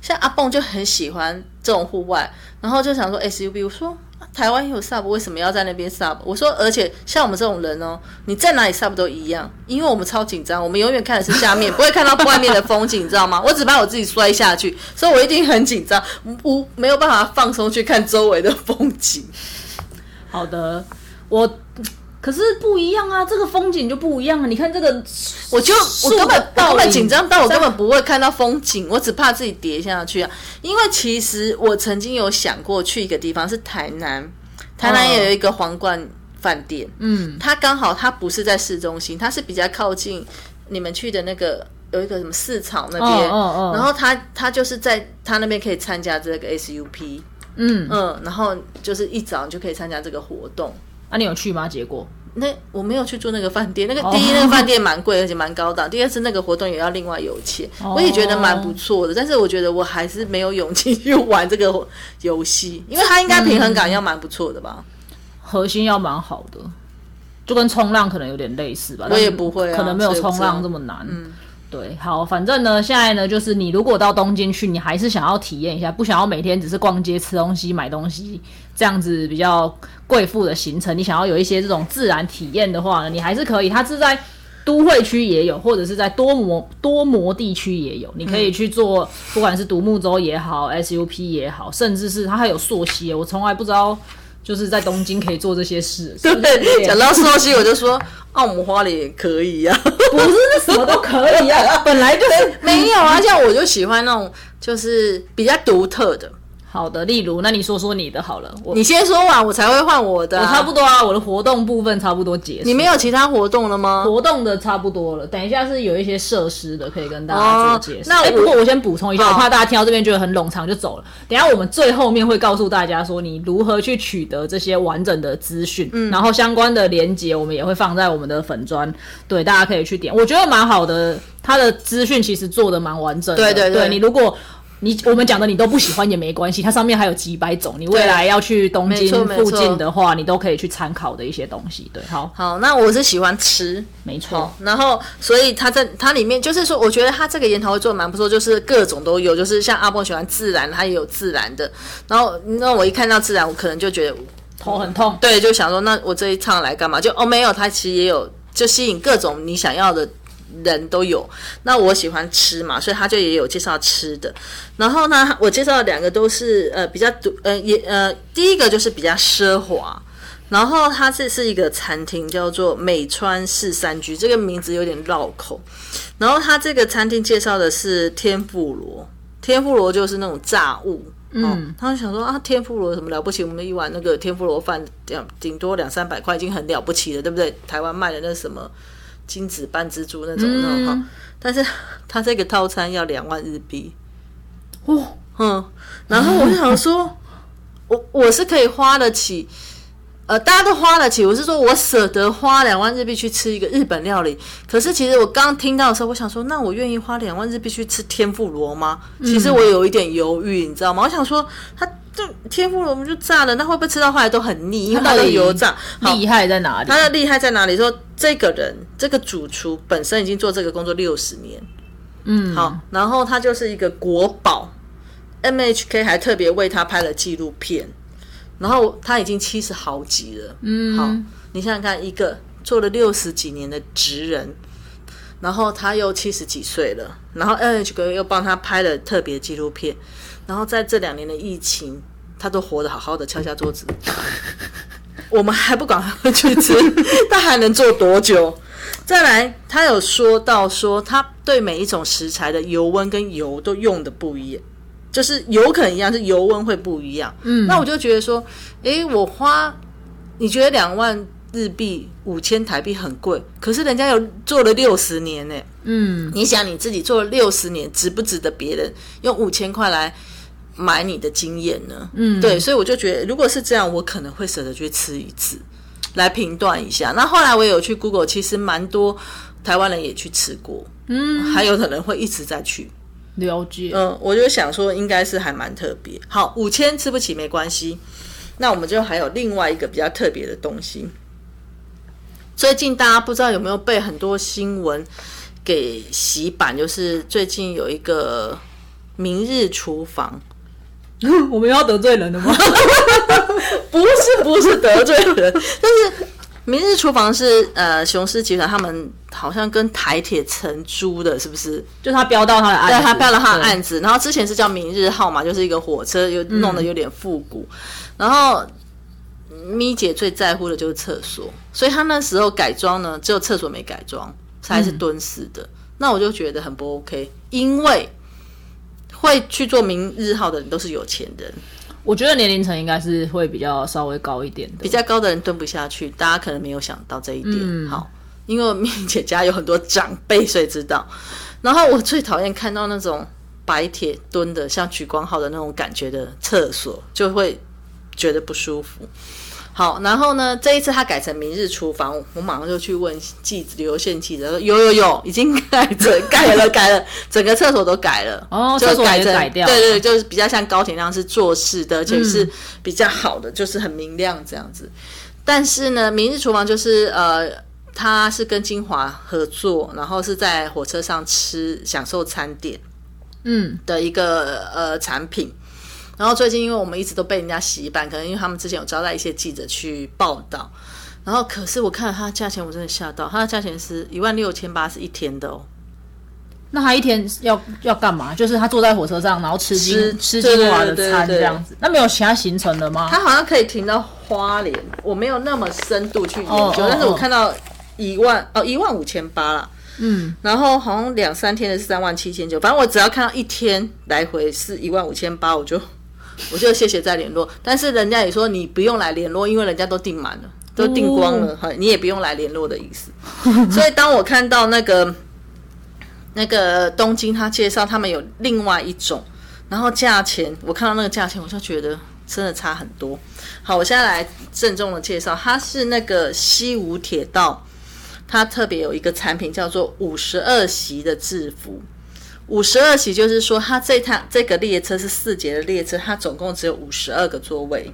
像阿蹦就很喜欢这种户外，然后就想说 SUV，我说。台湾有 sub，为什么要在那边 sub？我说，而且像我们这种人哦，你在哪里 sub 都一样，因为我们超紧张，我们永远看的是下面，不会看到外面的风景，你知道吗？我只怕我自己摔下去，所以我一定很紧张，无没有办法放松去看周围的风景。好的，我。可是不一样啊，这个风景就不一样啊。你看这个，我就我根本根本紧张到我根本不会看到风景，我只怕自己跌下去啊。因为其实我曾经有想过去一个地方是台南，台南也有一个皇冠饭店，嗯，它刚好它不是在市中心，它是比较靠近你们去的那个有一个什么市场那边，然后他他就是在他那边可以参加这个 SUP，嗯。嗯，然后就是一早就可以参加这个活动。啊，你有去吗？结果那我没有去住那个饭店。那个第一，那个饭店蛮贵，而且蛮高档。第二次那个活动也要另外有钱，我也觉得蛮不错的。但是我觉得我还是没有勇气 去玩这个游戏，因为它应该平衡感要蛮不错的吧？核心要蛮好的，就跟冲浪可能有点类似吧。我也不会，可能没有冲浪这么难。嗯。对，好，反正呢，现在呢，就是你如果到东京去，你还是想要体验一下，不想要每天只是逛街、吃东西、买东西这样子比较贵妇的行程，你想要有一些这种自然体验的话呢，你还是可以。它是在都会区也有，或者是在多摩多摩地区也有，你可以去做，不管是独木舟也好，SUP 也好，甚至是它还有溯溪，我从来不知道就是在东京可以做这些事。是不是对，讲到寿司，我就说澳门花莲也可以呀、不是那什么都可以啊，本来就是 没有啊，像我就喜欢那种就是比较独特的。好的。例如，那你说说你的好了，我你先说完，我才会换我的、我啊。差不多啊，我的活动部分差不多结束。你没有其他活动了吗？活动的差不多了，等一下是有一些设施的，可以跟大家做介绍。哎、哦那我不过我先补充一下，我怕大家听到这边觉得很冗长就走了。等一下我们最后面会告诉大家说你如何去取得这些完整的资讯，嗯然后相关的连接我们也会放在我们的粉砖，对，大家可以去点。我觉得蛮好的，它的资讯其实做的蛮完整的。对对对你如果你我们讲的你都不喜欢也没关系，它上面还有几百种，你未来要去东京附近的话，你都可以去参考的一些东西。对，好，好，那我是喜欢吃，没错。然后所以它在它里面就是说，我觉得它这个研讨会做的蛮不错，就是各种都有，就是像阿波喜欢自然，它也有自然的。然后那我一看到自然，我可能就觉得头很痛，对，就想说那我这一趟来干嘛？就哦没有，它其实也有就吸引各种你想要的人都有。那我喜欢吃嘛，所以他就也有介绍吃的。然后呢，我介绍的两个都是呃比较独呃也呃第一个就是比较奢华。然后它这是一个餐厅，叫做美川市三居，这个名字有点绕口。然后它这个餐厅介绍的是天妇罗，天妇罗就是那种炸物，嗯，他就想说啊，天妇罗什么了不起？我们一碗那个天妇罗饭，两顶多两三百块，已经很了不起了，对不对？台湾卖的那什么金子半蜘蛛那种那种哈，但是 它这个套餐要两万日币，哦，嗯，然后我就想说，我我是可以花得起。呃，大家都花得起，我是说我舍得花两万日币去吃一个日本料理。可是其实我刚听到的时候，我想说，那我愿意花两万日币去吃天妇罗吗？其实我有一点犹豫，你知道吗？我想说，它这天妇罗我们就炸了，那会不会吃到后来都很腻？因为它的油炸。好厉害在哪里？他的厉害在哪里？说这个人，这个主厨本身已经做这个工作六十年，嗯，好，然后他就是一个国宝，MHK 还特别为他拍了纪录片，然后他已经七十好几了，嗯，好，你想想看，一个做了六十几年的职人，然后他又七十几岁了，然后 NHK 又帮他拍了特别纪录片，然后在这两年的疫情，他都活得好好的，敲下桌子。我们还不赶快去吃，他还能做多久？再来，他有说到说，他对每一种食材的油温跟油都用的不一样，就是油可能一样，是油温会不一样。嗯，那我就觉得说，诶，我花，你觉得两万日币五千台币很贵，可是人家有做了六十年呢。嗯，你想你自己做了六十年，值不值得别人用五千块来买你的经验呢？嗯，对，所以我就觉得，如果是这样，我可能会舍得去吃一次，来评断一下。那后来我也有去 Google，其实蛮多台湾人也去吃过，嗯，还有可能会一直在去。了解。嗯，我就想说，应该是还蛮特别。好，五千吃不起没关系，那我们就还有另外一个比较特别的东西。最近大家不知道有没有被很多新闻给洗版，就是最近有一个明日厨房，我们要得罪人的吗？不是不是得罪人，但是明日厨房是呃雄狮集团他们好像跟台铁承租的，是不是？就他标到他的案子，对他标了他的案子，然后之前是叫明日号嘛，就是一个火车，又弄得有点复古。然后咪姐最在乎的就是厕所，所以她那时候改装呢，只有厕所没改装，还是蹲式的。那我就觉得很不 OK，因为会去做明日号的人都是有钱人，我觉得年龄层应该是会比较稍微高一点的，比较高的人蹲不下去，大家可能没有想到这一点。好，因为我咪姐家有很多长辈，所以知道。然后我最讨厌看到那种白铁蹲的，像莒光号的那种感觉的厕所，就会觉得不舒服。好，然后呢，这一次他改成明日厨房，我马上就去问记者刘宪记者说，有有有，已经改成改了改了，整个厕所都改了。哦厕所改成也改掉对对，就是比较像高铁那样是做事的，而且是比较好的，就是很明亮这样子。但是呢，明日厨房就是呃，他是跟金华合作，然后是在火车上吃享受餐点嗯，的一个呃产品。然后最近因为我们一直都被人家洗版，可能因为他们之前有招待一些记者去报道，然后可是我看了它的价钱，我真的吓到，它的价钱是一万六千八是一天的哦。那他一天要要干嘛？就是他坐在火车上，然后吃吃金吃对金华的对对对餐这样子。那没有其他行程了吗？他好像可以停到花莲，我没有那么深度去研究，哦哦但是我哦看到一万哦一万五千八啦，嗯，然后好像两三天的是三万七千九，反正我只要看到一天来回是一万五千八，我就我就谢谢再联络。但是人家也说你不用来联络，因为人家都订满了，都订光了，哈、你也不用来联络的意思。所以当我看到那个那个东京他介绍他们有另外一种，然后价钱我看到那个价钱我就觉得真的差很多。好，我现在来郑重的介绍，它是那个西武铁道。它特别有一个产品叫做五十二席的制服。五十二席就是说，它这趟这个列车是四节的列车，它总共只有五十二个座位。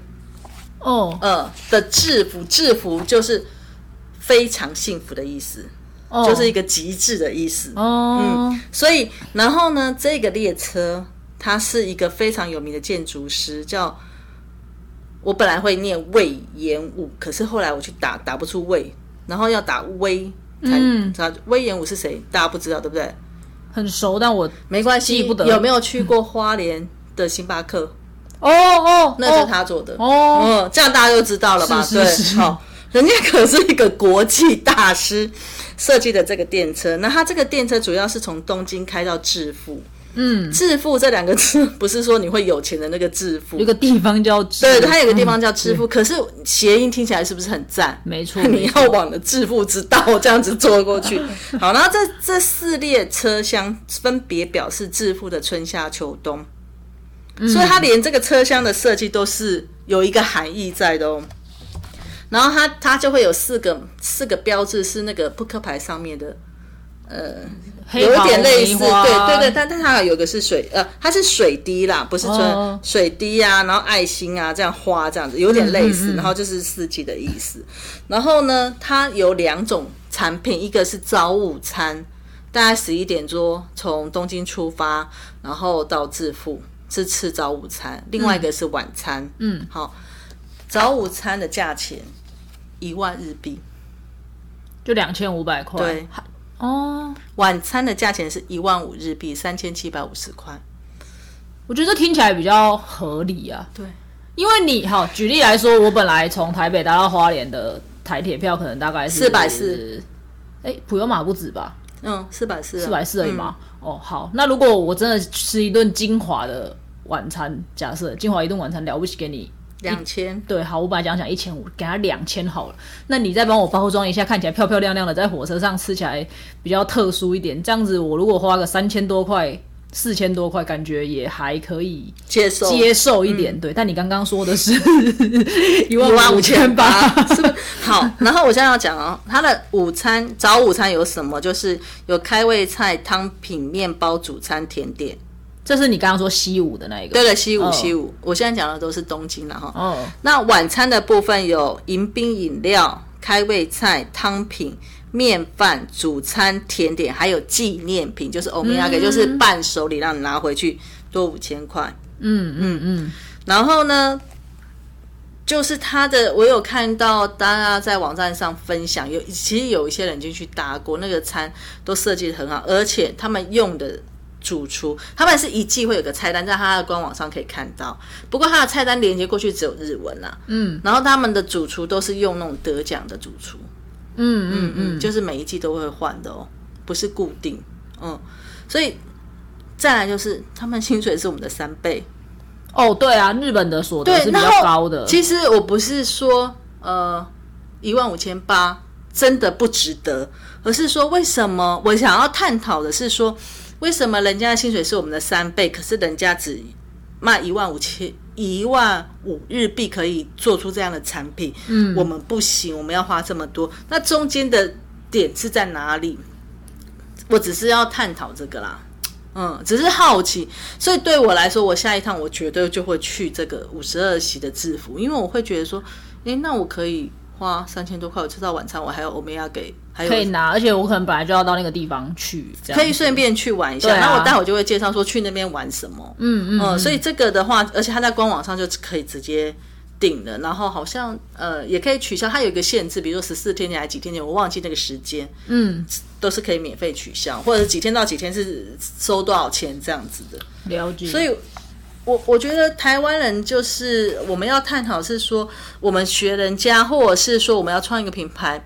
哦呃的制服，制服就是非常幸福的意思，哦，就是一个极致的意思。哦，嗯所以，然后呢，这个列车它是一个非常有名的建筑师，叫我本来会念魏延武，可是后来我去打打不出魏，然后要打威才嗯知道魏延武是谁，大家不知道对不对？很熟，但我没关系，记不得有没有去过花莲的星巴克？哦哦，那是他做的。哦，嗯，这样大家就知道了吧？是是是对，好，人家可是一个国际大师设计的这个电车。那他这个电车主要是从东京开到致富。嗯，致富这两个字不是说你会有钱的那个致富。有，个地方叫对，它有个地方叫致嗯。富，可是谐音听起来是不是很赞？没错，你要往的致富之道这样子坐过去。好，然后这这四列车厢分别表示致富的春夏秋冬，所以它连这个车厢的设计都是有一个含义在的哦。然后它它就会有四个四个标志是那个扑克牌上面的，有一点类似，对对对，但但它有个是水，呃，它是水滴啦，不是说哦。水滴啊，然后爱心啊，这样花这样子，有点类似，嗯嗯嗯。然后就是四季的意思。然后呢，它有两种产品，一个是早午餐，大概十一点多从东京出发，然后到致富是吃早午餐，另外一个是晚餐。嗯，好，早午餐的价钱一万日币，就两千五百块，对，哦，晚餐的价钱是一万五日币，三千七百五十块。我觉得这听起来比较合理啊，对，因为你好举例来说，我本来从台北搭到花莲的台铁票可能大概是四百四哎，普悠玛不止吧，嗯，四百四，四百四而已嘛。哦，好，那如果我真的吃一顿精华的晚餐，假设精华一顿晚餐了不起给你。两千。对，好，我本来讲讲一千五，给他两千好了。那你再帮我包装一下，看起来漂漂亮亮的，在火车上吃起来比较特殊一点。这样子，我如果花个三千多块、四千多块，感觉也还可以接受接受一点。对，但你刚刚说的是一 一万五千千八八，，是不是？好，然后我现在要讲哦，它的午餐早午餐有什么？就是有开胃菜、汤品、面包、主餐、甜点。这是你刚刚说西武的那一个。对了，西武哦西武，我现在讲的都是东京了哈。哦，那晚餐的部分有迎宾饮料、开胃菜、汤品、面饭、主餐、甜点，还有纪念品，就是欧米亚给，就是伴手礼，让你拿回去，多五千块。嗯嗯嗯，然后呢，就是他的，我有看到大家在网站上分享，有其实有一些人已经去搭过，那个餐都设计的很好，而且他们用的主厨，他们是一季会有个菜单，在他的官网上可以看到。不过他的菜单连接过去只有日文啦，嗯，然后他们的主厨都是用那种得奖的主厨，嗯嗯嗯，就是每一季都会换的哦，不是固定，嗯，所以再来就是他们薪水是我们的三倍，哦，对啊，日本的所得对，是比较高的。其实我不是说呃一万五千八真的不值得，而是说为什么我想要探讨的是说，为什么人家的薪水是我们的三倍，可是人家只卖一万五千一万五日币可以做出这样的产品，嗯我们不行，我们要花这么多，那中间的点是在哪里？我只是要探讨这个啦。嗯，只是好奇，所以对我来说，我下一趟我绝对就会去这个五十二席的制服，因为我会觉得说，诶，那我可以花三千多块，我吃到晚餐，我还有欧米亚给，还有可以拿，而且我可能本来就要到那个地方去，这样可以顺便去玩一下。那我待会就会介绍说去那边玩什么。嗯嗯嗯，所以这个的话，而且他在官网上就可以直接订了，然后好像呃也可以取消，它有一个限制，比如说十四天前还几天前，我忘记那个时间，嗯，都是可以免费取消，或者几天到几天是收多少钱这样子的。了解。所以，我我觉得台湾人就是我们要探讨是说，我们学人家，或者是说我们要创一个品牌，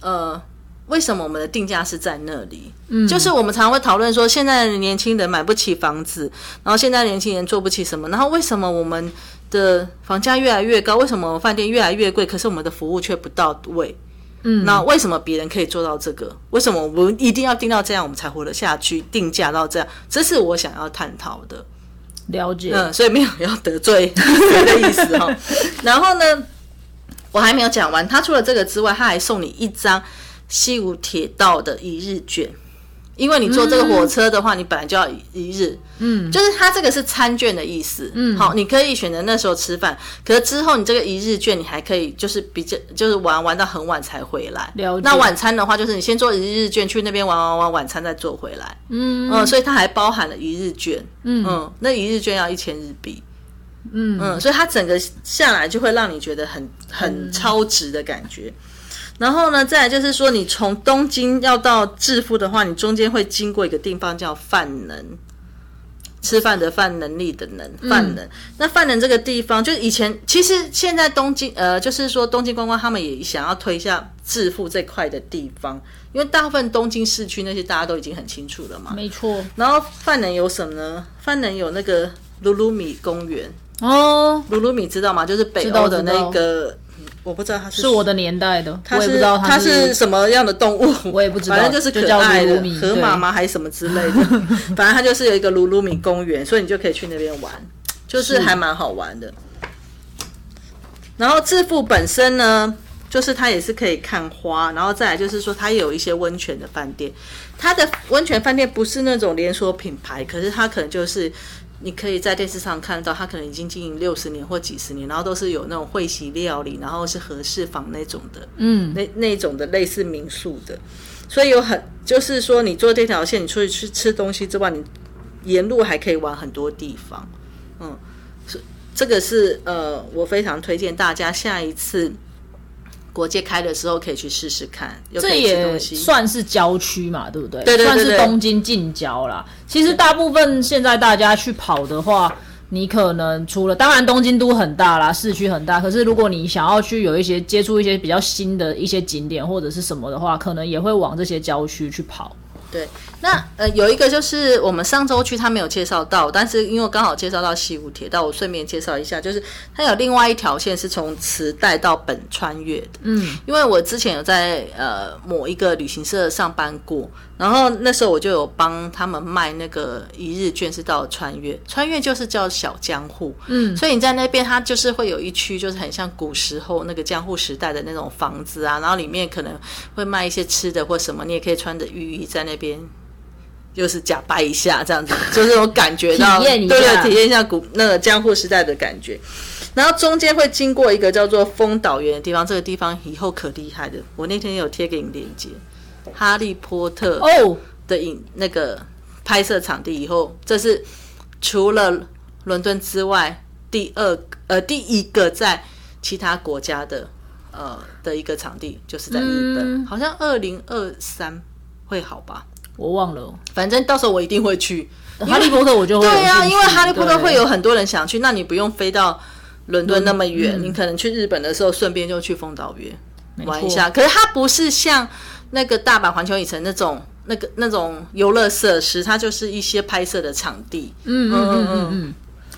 呃。为什么我们的定价是在那里？嗯，就是我们常常会讨论说，现在的年轻人买不起房子，然后现在年轻人做不起什么，然后为什么我们的房价越来越高？为什么饭店越来越贵？可是我们的服务却不到位？嗯，那为什么别人可以做到这个？为什么我们一定要定到这样，我们才活得下去？定价到这样，这是我想要探讨的。了解，嗯，所以没有要得罪 人的意思哈。然后呢，我还没有讲完，他除了这个之外，他还送你一张。西武铁道的一日券，因为你坐这个火车的话，你本来就要一日，嗯，就是它这个是餐券的意思，嗯，好，你可以选择那时候吃饭，可是之后你这个一日券，你还可以就是比较就是玩玩到很晚才回来。那晚餐的话，就是你先做一日券去那边玩玩玩，晚餐再做回来，嗯。嗯，所以它还包含了一日券，嗯。嗯，那一日券要一千日币，嗯。嗯，所以它整个下来就会让你觉得很很超值的感觉。然后呢，再来就是说，你从东京要到致富的话，你中间会经过一个地方叫范能，吃饭的饭能力的能范能。那范能这个地方，就是以前其实现在东京呃，就是说东京观光他们也想要推一下致富这块的地方，因为大部分东京市区那些大家都已经很清楚了嘛。没错。然后范能有什么呢？范能有那个鲁鲁米公园哦，鲁鲁米知道吗？就是北欧的那个。我不知道它是是我的年代的，我也不知道它是什么样的动物，我也不知道，反正就是可爱的河马吗？还是什么之类的？反正它就是有一个鲁鲁米公园，所以你就可以去那边玩，就是还蛮好玩的。然后致富本身呢，就是它也是可以看花，然后再来就是说它有一些温泉的饭店，它的温泉饭店不是那种连锁品牌，可是它可能就是。你可以在电视上看到，他可能已经经营六十年或几十年，然后都是有那种会席料理，然后是和式房那种的，嗯，那那种的类似民宿的，所以有很就是说，你坐这条线，你出去去吃东西之外，你沿路还可以玩很多地方，嗯，是这个是呃，我非常推荐大家下一次。国界开的时候可以去试试看，这也算是郊区嘛，对不对？对对对，算是东京近郊啦。其实大部分现在大家去跑的话，你可能除了当然东京都很大啦，市区很大，可是如果你想要去有一些接触一些比较新的一些景点或者是什么的话，可能也会往这些郊区去跑。对，那呃有一个就是我们上周去他没有介绍到，但是因为刚好介绍到西武铁道，我顺便介绍一下，就是它有另外一条线是从磁带到本穿越的。嗯，因为我之前有在呃某一个旅行社上班过，然后那时候我就有帮他们卖那个一日券，是到穿越，穿越就是叫小江户。嗯，所以你在那边，它就是会有一区，就是很像古时候那个江户时代的那种房子啊，然后里面可能会卖一些吃的或什么，你也可以穿着浴衣在那。边就是假拜一下这样子，就是我感觉到，对对，体验一下古那个江户时代的感觉。然后中间会经过一个叫做丰岛园的地方，这个地方以后可厉害的。我那天有贴给你链接，《哈利波特》哦的影那个拍摄场地。以后这是除了伦敦之外第二呃第一个在其他国家的呃的一个场地，就是在日本，好像二零二三。会好吧？我忘了，反正到时候我一定会去。哈利波特我就会对啊，因为哈利波特会有很多人想去，那你不用飞到伦敦那么远，你可能去日本的时候顺便就去丰岛园玩一下。可是它不是像那个大阪环球影城那种那个那种游乐设施，它就是一些拍摄的场地。嗯嗯嗯嗯嗯。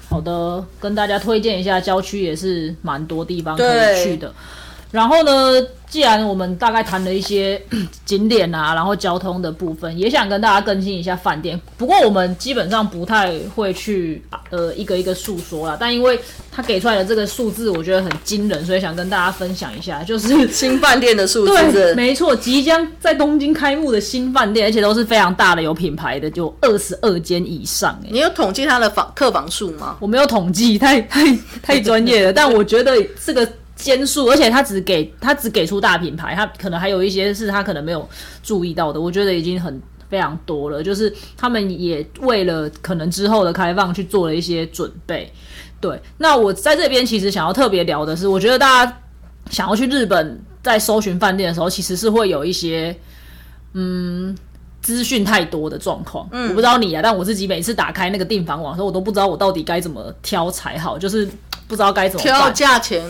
好的，跟大家推荐一下，郊区也是蛮多地方可以去的。然后呢？既然我们大概谈了一些 景点啊，然后交通的部分，也想跟大家更新一下饭店。不过我们基本上不太会去呃一个一个诉说啦，但因为他给出来的这个数字，我觉得很惊人，所以想跟大家分享一下，就是新饭店的数字。对，没错，即将在东京开幕的新饭店，而且都是非常大的，有品牌的，就二十二间以上。你有统计它的房客房数吗？我没有统计，太太太专业了。但我觉得这个。间数，而且他只给他只给出大品牌，他可能还有一些是他可能没有注意到的。我觉得已经很非常多了，就是他们也为了可能之后的开放去做了一些准备。对，那我在这边其实想要特别聊的是，我觉得大家想要去日本，在搜寻饭店的时候，其实是会有一些嗯资讯太多的状况。嗯，我不知道你啊，但我自己每次打开那个订房网的时候，我都不知道我到底该怎么挑才好，就是不知道该怎么挑。价钱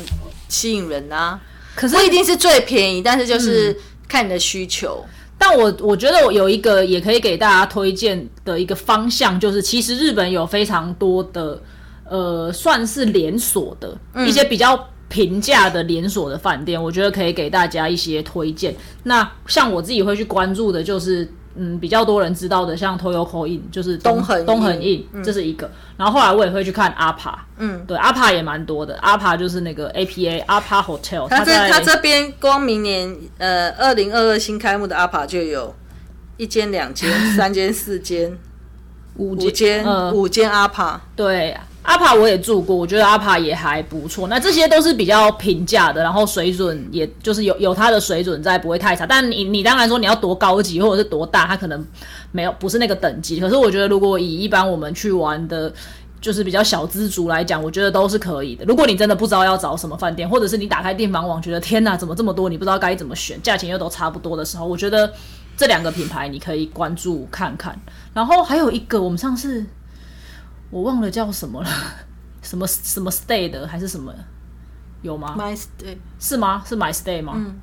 吸引人啊，可是不一定是最便宜，但是就是看你的需求。但我我觉得我有一个也可以给大家推荐的一个方向，就是其实日本有非常多的呃，算是连锁的、一些比较平价的连锁的饭店，我觉得可以给大家一些推荐。那像我自己会去关注的，就是嗯比较多人知道的，像 Toyoko Inn，就是东恒东恒 Inn，Inn，、这是一个。然后后来我也会去看阿帕，嗯，对，阿帕也蛮多的。阿帕就是那个 APA 阿帕 Hotel，他这在它这边光明年呃二零二二新开幕的阿帕就有一间、两间、三间、四间、五五间、嗯五间阿帕。对，阿帕我也住过，我觉得阿帕也还不错。那这些都是比较平价的，然后水准也就是有有它的水准在，不会太差。但你你当然说你要多高级或者是多大，它可能没有不是那个等级。可是我觉得如果以一般我们去玩的。就是比较小资族来讲，我觉得都是可以的。如果你真的不知道要找什么饭店，或者是你打开订房网觉得天哪，怎么这么多，你不知道该怎么选，价钱又都差不多的时候，我觉得这两个品牌你可以关注看看。然后还有一个，我们上次我忘了叫什么了，什么什么 stay 的还是什么，有吗？My Stay 是吗？是 My Stay 吗？嗯，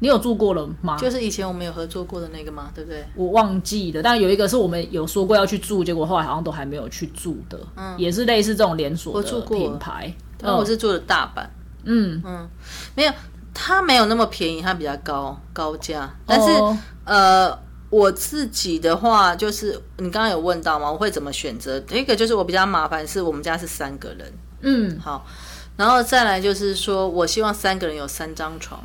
你有住过了吗？就是以前我们有合作过的那个吗？对不对？我忘记了，但有一个是我们有说过要去住，结果后来好像都还没有去住的，嗯也是类似这种连锁的品牌。但我是住的大阪，嗯没有，它没有那么便宜，它比较高高价。但是、哦呃，我自己的话，就是你刚刚有问到吗？我会怎么选择？第一个就是我比较麻烦，是我们家是三个人，嗯，好，然后再来就是说我希望三个人有三张床，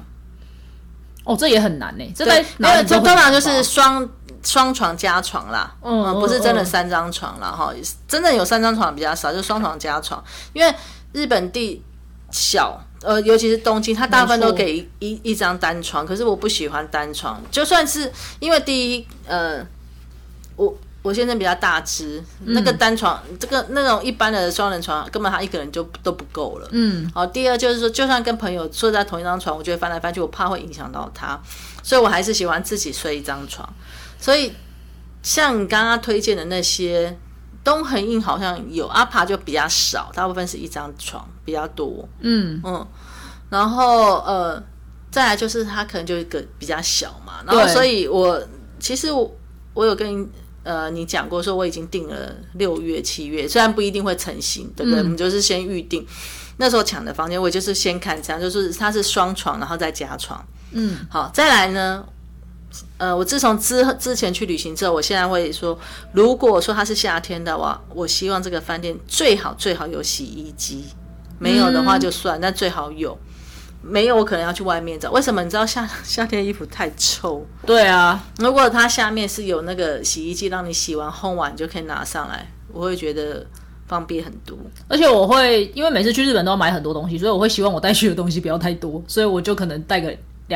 哦，这也很难呢。这在对，没有，就通常就是双双床加床啦，嗯嗯，不是真的嗯三张床啦，哈，真的有三张床比较少，就是双床加床，因为日本地小。呃，尤其是东京，它大部分都给一一一张单床，可是我不喜欢单床。就算是因为第一，呃，我我先生比较大只，那个单床，这个那种一般的双人床，根本他一个人就都不够了。嗯，好，第二就是说，就算跟朋友睡在同一张床，我觉得翻来翻去，我怕会影响到他，所以我还是喜欢自己睡一张床。所以像你刚刚推荐的那些，东恒印好像有，阿帕就比较少，大部分是一张床比较多。嗯嗯，然后呃，再来就是它可能就一个比较小嘛，然后所以我其实我我有跟呃你讲过，说我已经订了六月、七月，虽然不一定会成型，对不对？嗯我们就是先预定。那时候抢的房间，我就是先看这样，就是它是双床，然后再加床。嗯，好，再来呢，呃，我自从之之前去旅行之后，我现在会说，如果说它是夏天的话，我希望这个饭店最好最好有洗衣机，没有的话就算，但最好有。没有，我可能要去外面找。为什么？你知道夏 夏天衣服太臭。对啊，如果它下面是有那个洗衣机，让你洗完烘完你就可以拿上来，我会觉得方便很多。而且我会因为每次去日本都要买很多东西，所以我会希望我带去的东西不要太多，所以我就可能带个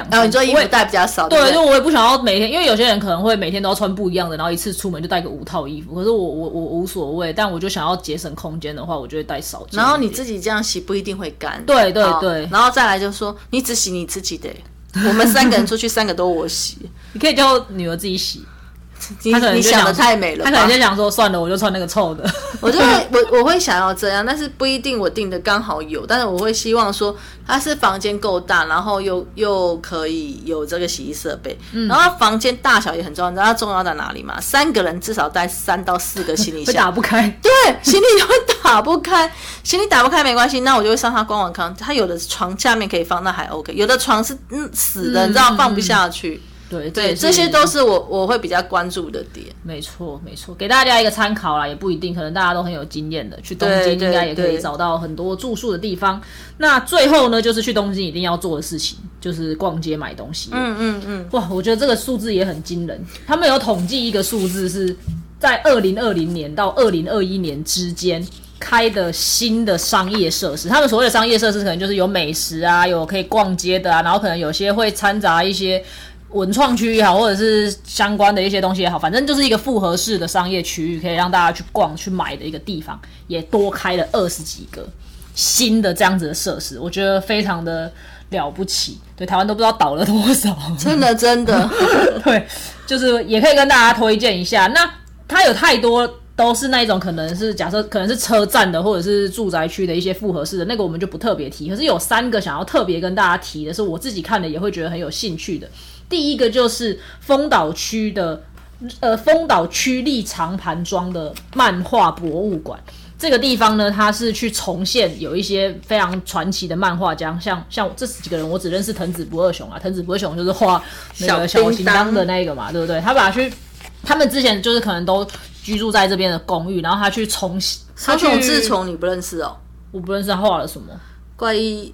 然后你说衣服带比较少，对对，不对？就我也不想要每天，因为有些人可能会每天都要穿不一样的，然后一次出门就带个五套衣服。可是我我我无所谓，但我就想要节省空间的话，我就会带少。然后你自己这样洗不一定会干。对对对然后再来就是说，你只洗你自己的欸。我们三个人出去，三个都我洗。你可以叫女儿自己洗，你她可能你想的太美了吧，她可能就想说算了，我就穿那个臭的。我就会我我会想要这样，但是不一定我订的刚好有，但是我会希望说它是房间够大，然后又又可以有这个洗衣设备，嗯然后房间大小也很重要，你知道它重要在哪里吗？三个人至少带三到四个行李 箱打，不开。对，行李会打不开，行李打不开没关系，那我就会上他官网看，他有的床下面可以放，那还 OK，有的床是嗯死的，嗯你知道放不下去，对对，这些都是我我会比较关注的点。没错，没错，给大家一个参考啦，也不一定，可能大家都很有经验的，去东京应该也可以找到很多住宿的地方。那最后呢，就是去东京一定要做的事情，就是逛街买东西。嗯嗯嗯，哇，我觉得这个数字也很惊人。他们有统计一个数字是在二零二零年到二零二一年之间开的新的商业设施。他们所谓的商业设施，可能就是有美食啊，有可以逛街的啊，然后可能有些会掺杂一些。文创区也好，或者是相关的一些东西也好，反正就是一个复合式的商业区域，可以让大家去逛、去买的一个地方，也多开了二十几个新的这样子的设施，我觉得非常的了不起。对，台湾都不知道倒了多少，真的真的，对，就是也可以跟大家推荐一下。那它有太多都是那一种，可能是假设可能是车站的，或者是住宅区的一些复合式的，那个我们就不特别提。可是有三个想要特别跟大家提的，是我自己看了也会觉得很有兴趣的。第一个就是丰岛区的，呃，丰岛区立长盘庄的漫画博物馆。这个地方呢，它是去重现有一些非常传奇的漫画家，像像这几个人，我只认识藤子不二雄啊。藤子不二雄就是画那个小叮当的那个嘛，对不对？他把去，他们之前就是可能都居住在这边的公寓，然后他去重新，他从自从你不认识哦，我不认识他画了什么怪异。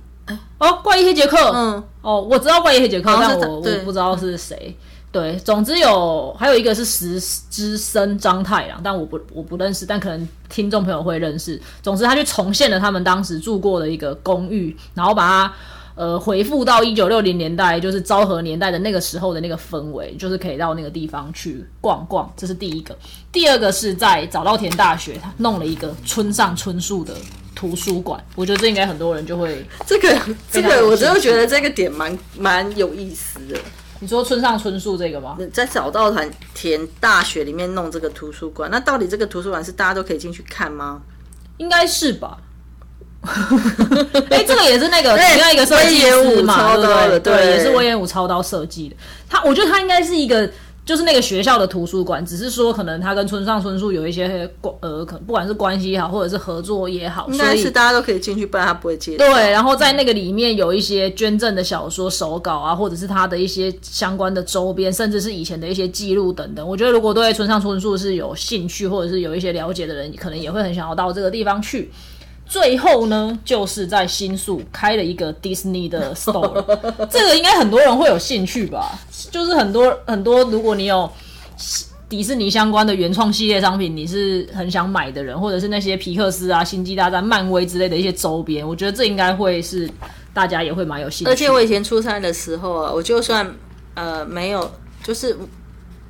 哦，怪异黑杰克，嗯，哦，我知道怪异黑杰克，但我我不知道是谁。对，总之有还有一个是石之森章太郎，但我不我不认识，但可能听众朋友会认识。总之，他去重现了他们当时住过的一个公寓，然后把它呃回复到一九六零年代，就是昭和年代的那个时候的那个氛围，就是可以到那个地方去逛逛。这是第一个。第二个是在早稻田大学，他弄了一个村上春树的。图书馆，我觉得这应该很多人就会这个这个，我真的觉得这个点蛮蛮有意思的。你说村上春树这个吗？在早稻田大学里面弄这个图书馆，那到底这个图书馆是大家都可以进去看吗？应该是吧。哎，这个也是那个另外一个设计师嘛，对不对？对，也是威严武操刀设计的。他，我觉得他应该是一个。就是那个学校的图书馆，只是说可能他跟村上春树有一些关呃，可不管是关系也好，或者是合作也好，应该是大家都可以进去，不然他不会接。对，然后在那个里面有一些捐赠的小说手稿啊，或者是他的一些相关的周边，甚至是以前的一些记录等等。我觉得如果对村上春树是有兴趣，或者是有一些了解的人，可能也会很想要到这个地方去。最后呢，就是在新宿开了一个 Disney 的 store，这个应该很多人会有兴趣吧？就是很多很多，如果你有迪士尼相关的原创系列商品，你是很想买的人，或者是那些皮克斯啊、星际大战、漫威之类的一些周边，我觉得这应该会是大家也会蛮有兴趣。而且我以前出差的时候啊，我就算呃没有，就是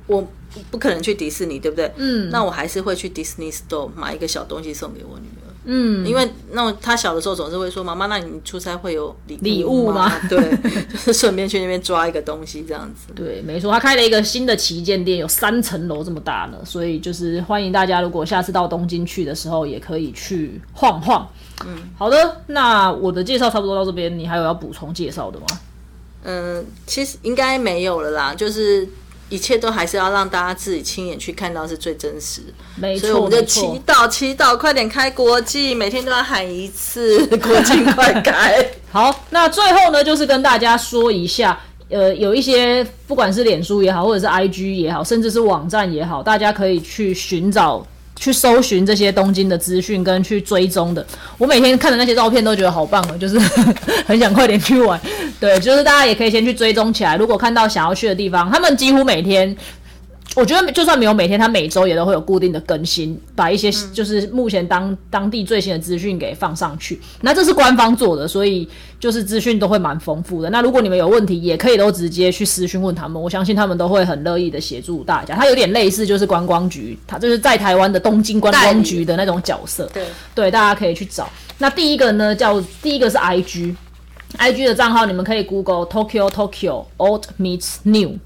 我不可能去迪士尼，对不对？嗯，那我还是会去 Disney Store 买一个小东西送给我女儿。嗯，因为那他小的时候总是会说：“妈妈，那你出差会有礼礼物吗？” 对，就是顺便去那边抓一个东西这样子。对，没错，他开了一个新的旗舰店，有三层楼这么大呢，所以就是欢迎大家，如果下次到东京去的时候，也可以去晃晃。嗯，好的，那我的介绍差不多到这边，你还有要补充介绍的吗？嗯，其实应该没有了啦，就是。一切都还是要让大家自己亲眼去看到是最真实，没错，所以我们就祈祷祈祷，快点开国际，每天都要喊一次国际快开。好，那最后呢，就是跟大家说一下，呃，有一些不管是脸书也好，或者是 IG 也好，甚至是网站也好，大家可以去寻找。去搜寻这些东京的资讯跟去追踪的，我每天看的那些照片都觉得好棒啊，就是 很想快点去玩。对，就是大家也可以先去追踪起来。如果看到想要去的地方，他们几乎每天。我觉得就算没有每天，他每周也都会有固定的更新，把一些就是目前当当地最新的资讯给放上去。那这是官方做的，所以就是资讯都会蛮丰富的。那如果你们有问题，也可以都直接去私讯问他们，我相信他们都会很乐意的协助大家。它有点类似就是观光局，它就是在台湾的东京观光局的那种角色。对对，大家可以去找。那第一个呢，叫第一个是 IG，IG 的账号你们可以 Google Tokyo Tokyo Old Meets New。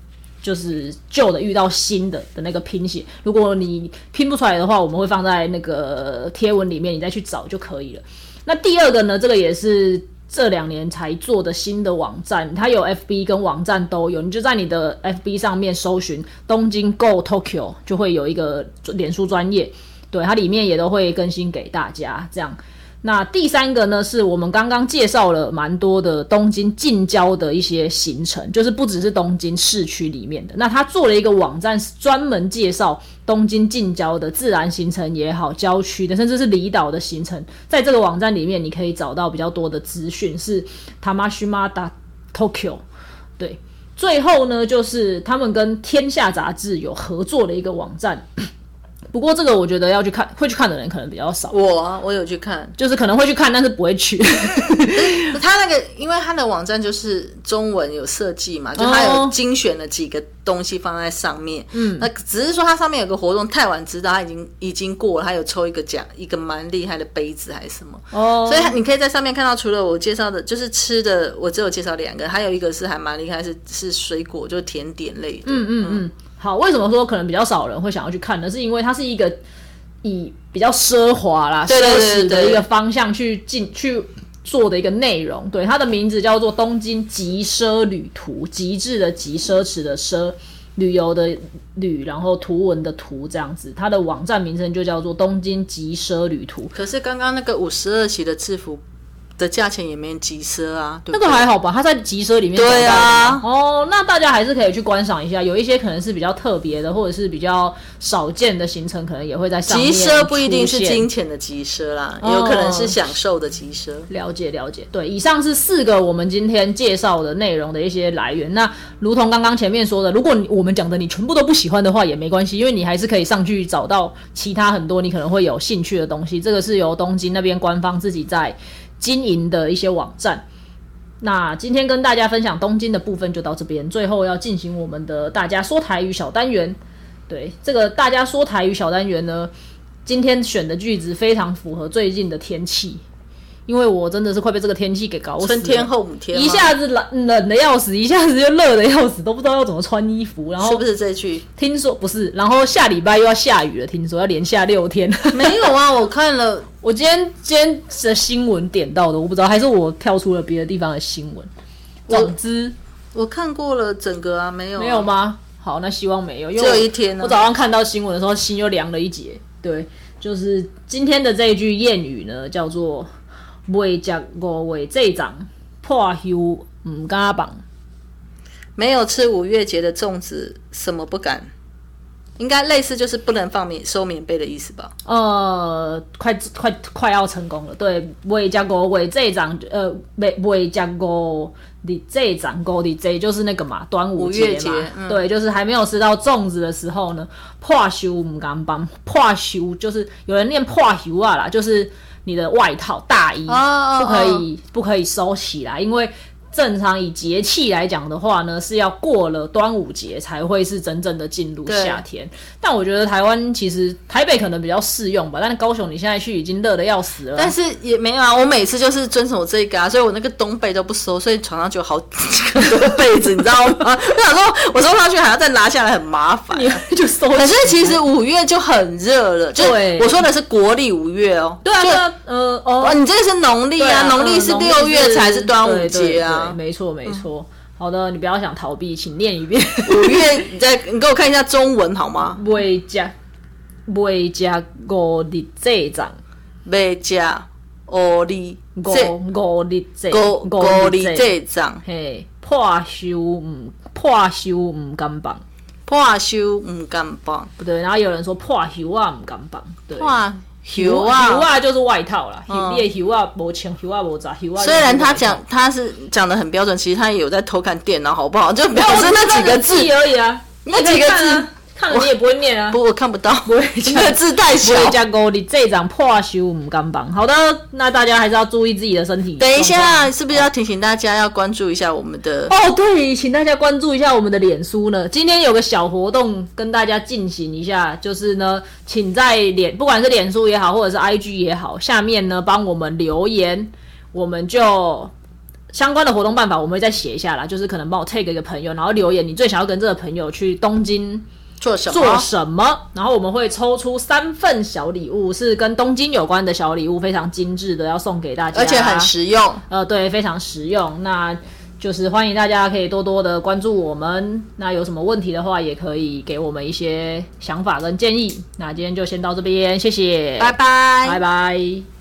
就是旧的遇到新的的那个拼写，如果你拼不出来的话，我们会放在那个贴文里面，你再去找就可以了。那第二个呢，这个也是这两年才做的新的网站，它有 FB 跟网站都有，你就在你的 FB 上面搜寻东京 Go Tokyo，就会有一个脸书专业，对，它里面也都会更新给大家这样。那第三个呢，是我们刚刚介绍了蛮多的东京近郊的一些行程，就是不只是东京市区里面的。那他做了一个网站，是专门介绍东京近郊的自然行程也好，郊区的，甚至是离岛的行程。在这个网站里面，你可以找到比较多的资讯，是 Tamashimada Tokyo。对，最后呢，就是他们跟天下杂志有合作的一个网站。不过这个我觉得要去看，会去看的人可能比较少，我啊，我有去看，就是可能会去看，但是不会去。他那个，因为他的网站就是中文有设计嘛，就他有精选了几个东西放在上面。嗯，那只是说它上面有个活动，太晚知道，他已经已经过了，他有抽一个奖，一个蛮厉害的杯子还是什么。哦，所以你可以在上面看到，除了我介绍的，就是吃的，我只有介绍两个，还有一个是还蛮厉害，是是水果，就是甜点类的。嗯嗯嗯。好，为什么说可能比较少人会想要去看呢？是因为它是一个以比较奢华啦、奢侈的一个方向去进去做的一个内容。对，它的名字叫做《东京极奢旅途》，极致的极，奢侈的奢，旅游的旅，然后图文的图，这样子。它的网站名称就叫做《东京极奢旅途》。可是刚刚那个五十二期的制服。的价钱也没急奢啊，那个还好吧？它在急奢里面。对啊，哦，那大家还是可以去观赏一下。有一些可能是比较特别的，或者是比较少见的行程，可能也会在上面。急奢不一定是金钱的急奢啦，有可能是享受的急奢。了解了解，对，以上是四个我们今天介绍的内容的一些来源。那如同刚刚前面说的，如果我们讲的你全部都不喜欢的话，也没关系，因为你还是可以上去找到其他很多你可能会有兴趣的东西。这个是由东京那边官方自己在。经营的一些网站，那今天跟大家分享东京的部分就到这边，最后要进行我们的大家说台语小单元。对这个大家说台语小单元呢，今天选的句子非常符合最近的天气。因为我真的是快被这个天气给搞死，春天后五天，一下子冷冷的要死，一下子就热的要死，都不知道要怎么穿衣服。然后是不是这句？听说不是，然后下礼拜又要下雨了，听说要连下六天。没有啊，我看了，我今天今天的新闻点到的，我不知道还是我跳出了别的地方的新闻。总之，我看过了整个啊，没有没有吗？好，那希望没有，只有一天。我早上看到新闻的时候，心又凉了一截。对，就是今天的这一句谚语呢，叫做。未食五月这粽，破休唔敢放。没有吃五月节的粽子，什么不敢？应该类似就是不能放棉收棉被的意思吧？呃，快快快要成功了。对，未食五月这粽，呃，未未食五的这长，五的这就是那个嘛，端午节嘛。对，就是还没有吃到粽子的时候呢，破休唔敢放。破休就是有人念破休啊啦，就是。你的外套大衣不可以不可以收起来，因为。正常以节气来讲的话呢，是要过了端午节才会是真正的进入夏天。但我觉得台湾其实台北可能比较适用吧，但是高雄你现在去已经热的要死了。但是也没有啊，我每次就是遵守这个啊，所以我那个冬被都不收，所以床上就好多被子，你知道吗？我想说，我收上去还要再拿下来，很麻烦。就收。可是其实五月就很热了，就我说的是国历五月哦。对啊，呃哦，你这个是农历啊，农历是六月才是端午节啊。没错，没错。好的，你不要想逃避，请念一遍。五月，你再你给我看一下中文好吗？未加未加五日这张，未加五日五五日这五五日这张。嘿，破修唔破修唔敢放，破修唔敢放。不对，然后有人说破修啊唔敢放，对。袖啊，袖啊就是外套啦。你的袖啊无穿，袖啊无扎，袖啊。虽然他讲他是讲的很标准，其实他也有在偷看电脑，好不好？就表示那几个字而已啊，那几个字。看了你也不会念啊，不，我看不到，不会，这个字太小。加勾你这张破修唔敢绑。好的，那大家还是要注意自己的身体。等一下，是不是要提醒大家要关注一下我们的？哦，对，请大家关注一下我们的脸书呢。今天有个小活动跟大家进行一下，就是呢，请在脸，不管是脸书也好，或者是 IG 也好，下面呢帮我们留言，我们就。相关的活动办法，我们会再写一下啦。就是可能帮我 take 一个朋友，然后留言你最想要跟这个朋友去东京做什么做什么，然后我们会抽出三份小礼物，是跟东京有关的小礼物，非常精致的要送给大家，而且很实用。呃，对，非常实用。那就是欢迎大家可以多多的关注我们。那有什么问题的话，也可以给我们一些想法跟建议。那今天就先到这边，谢谢，拜拜，拜拜。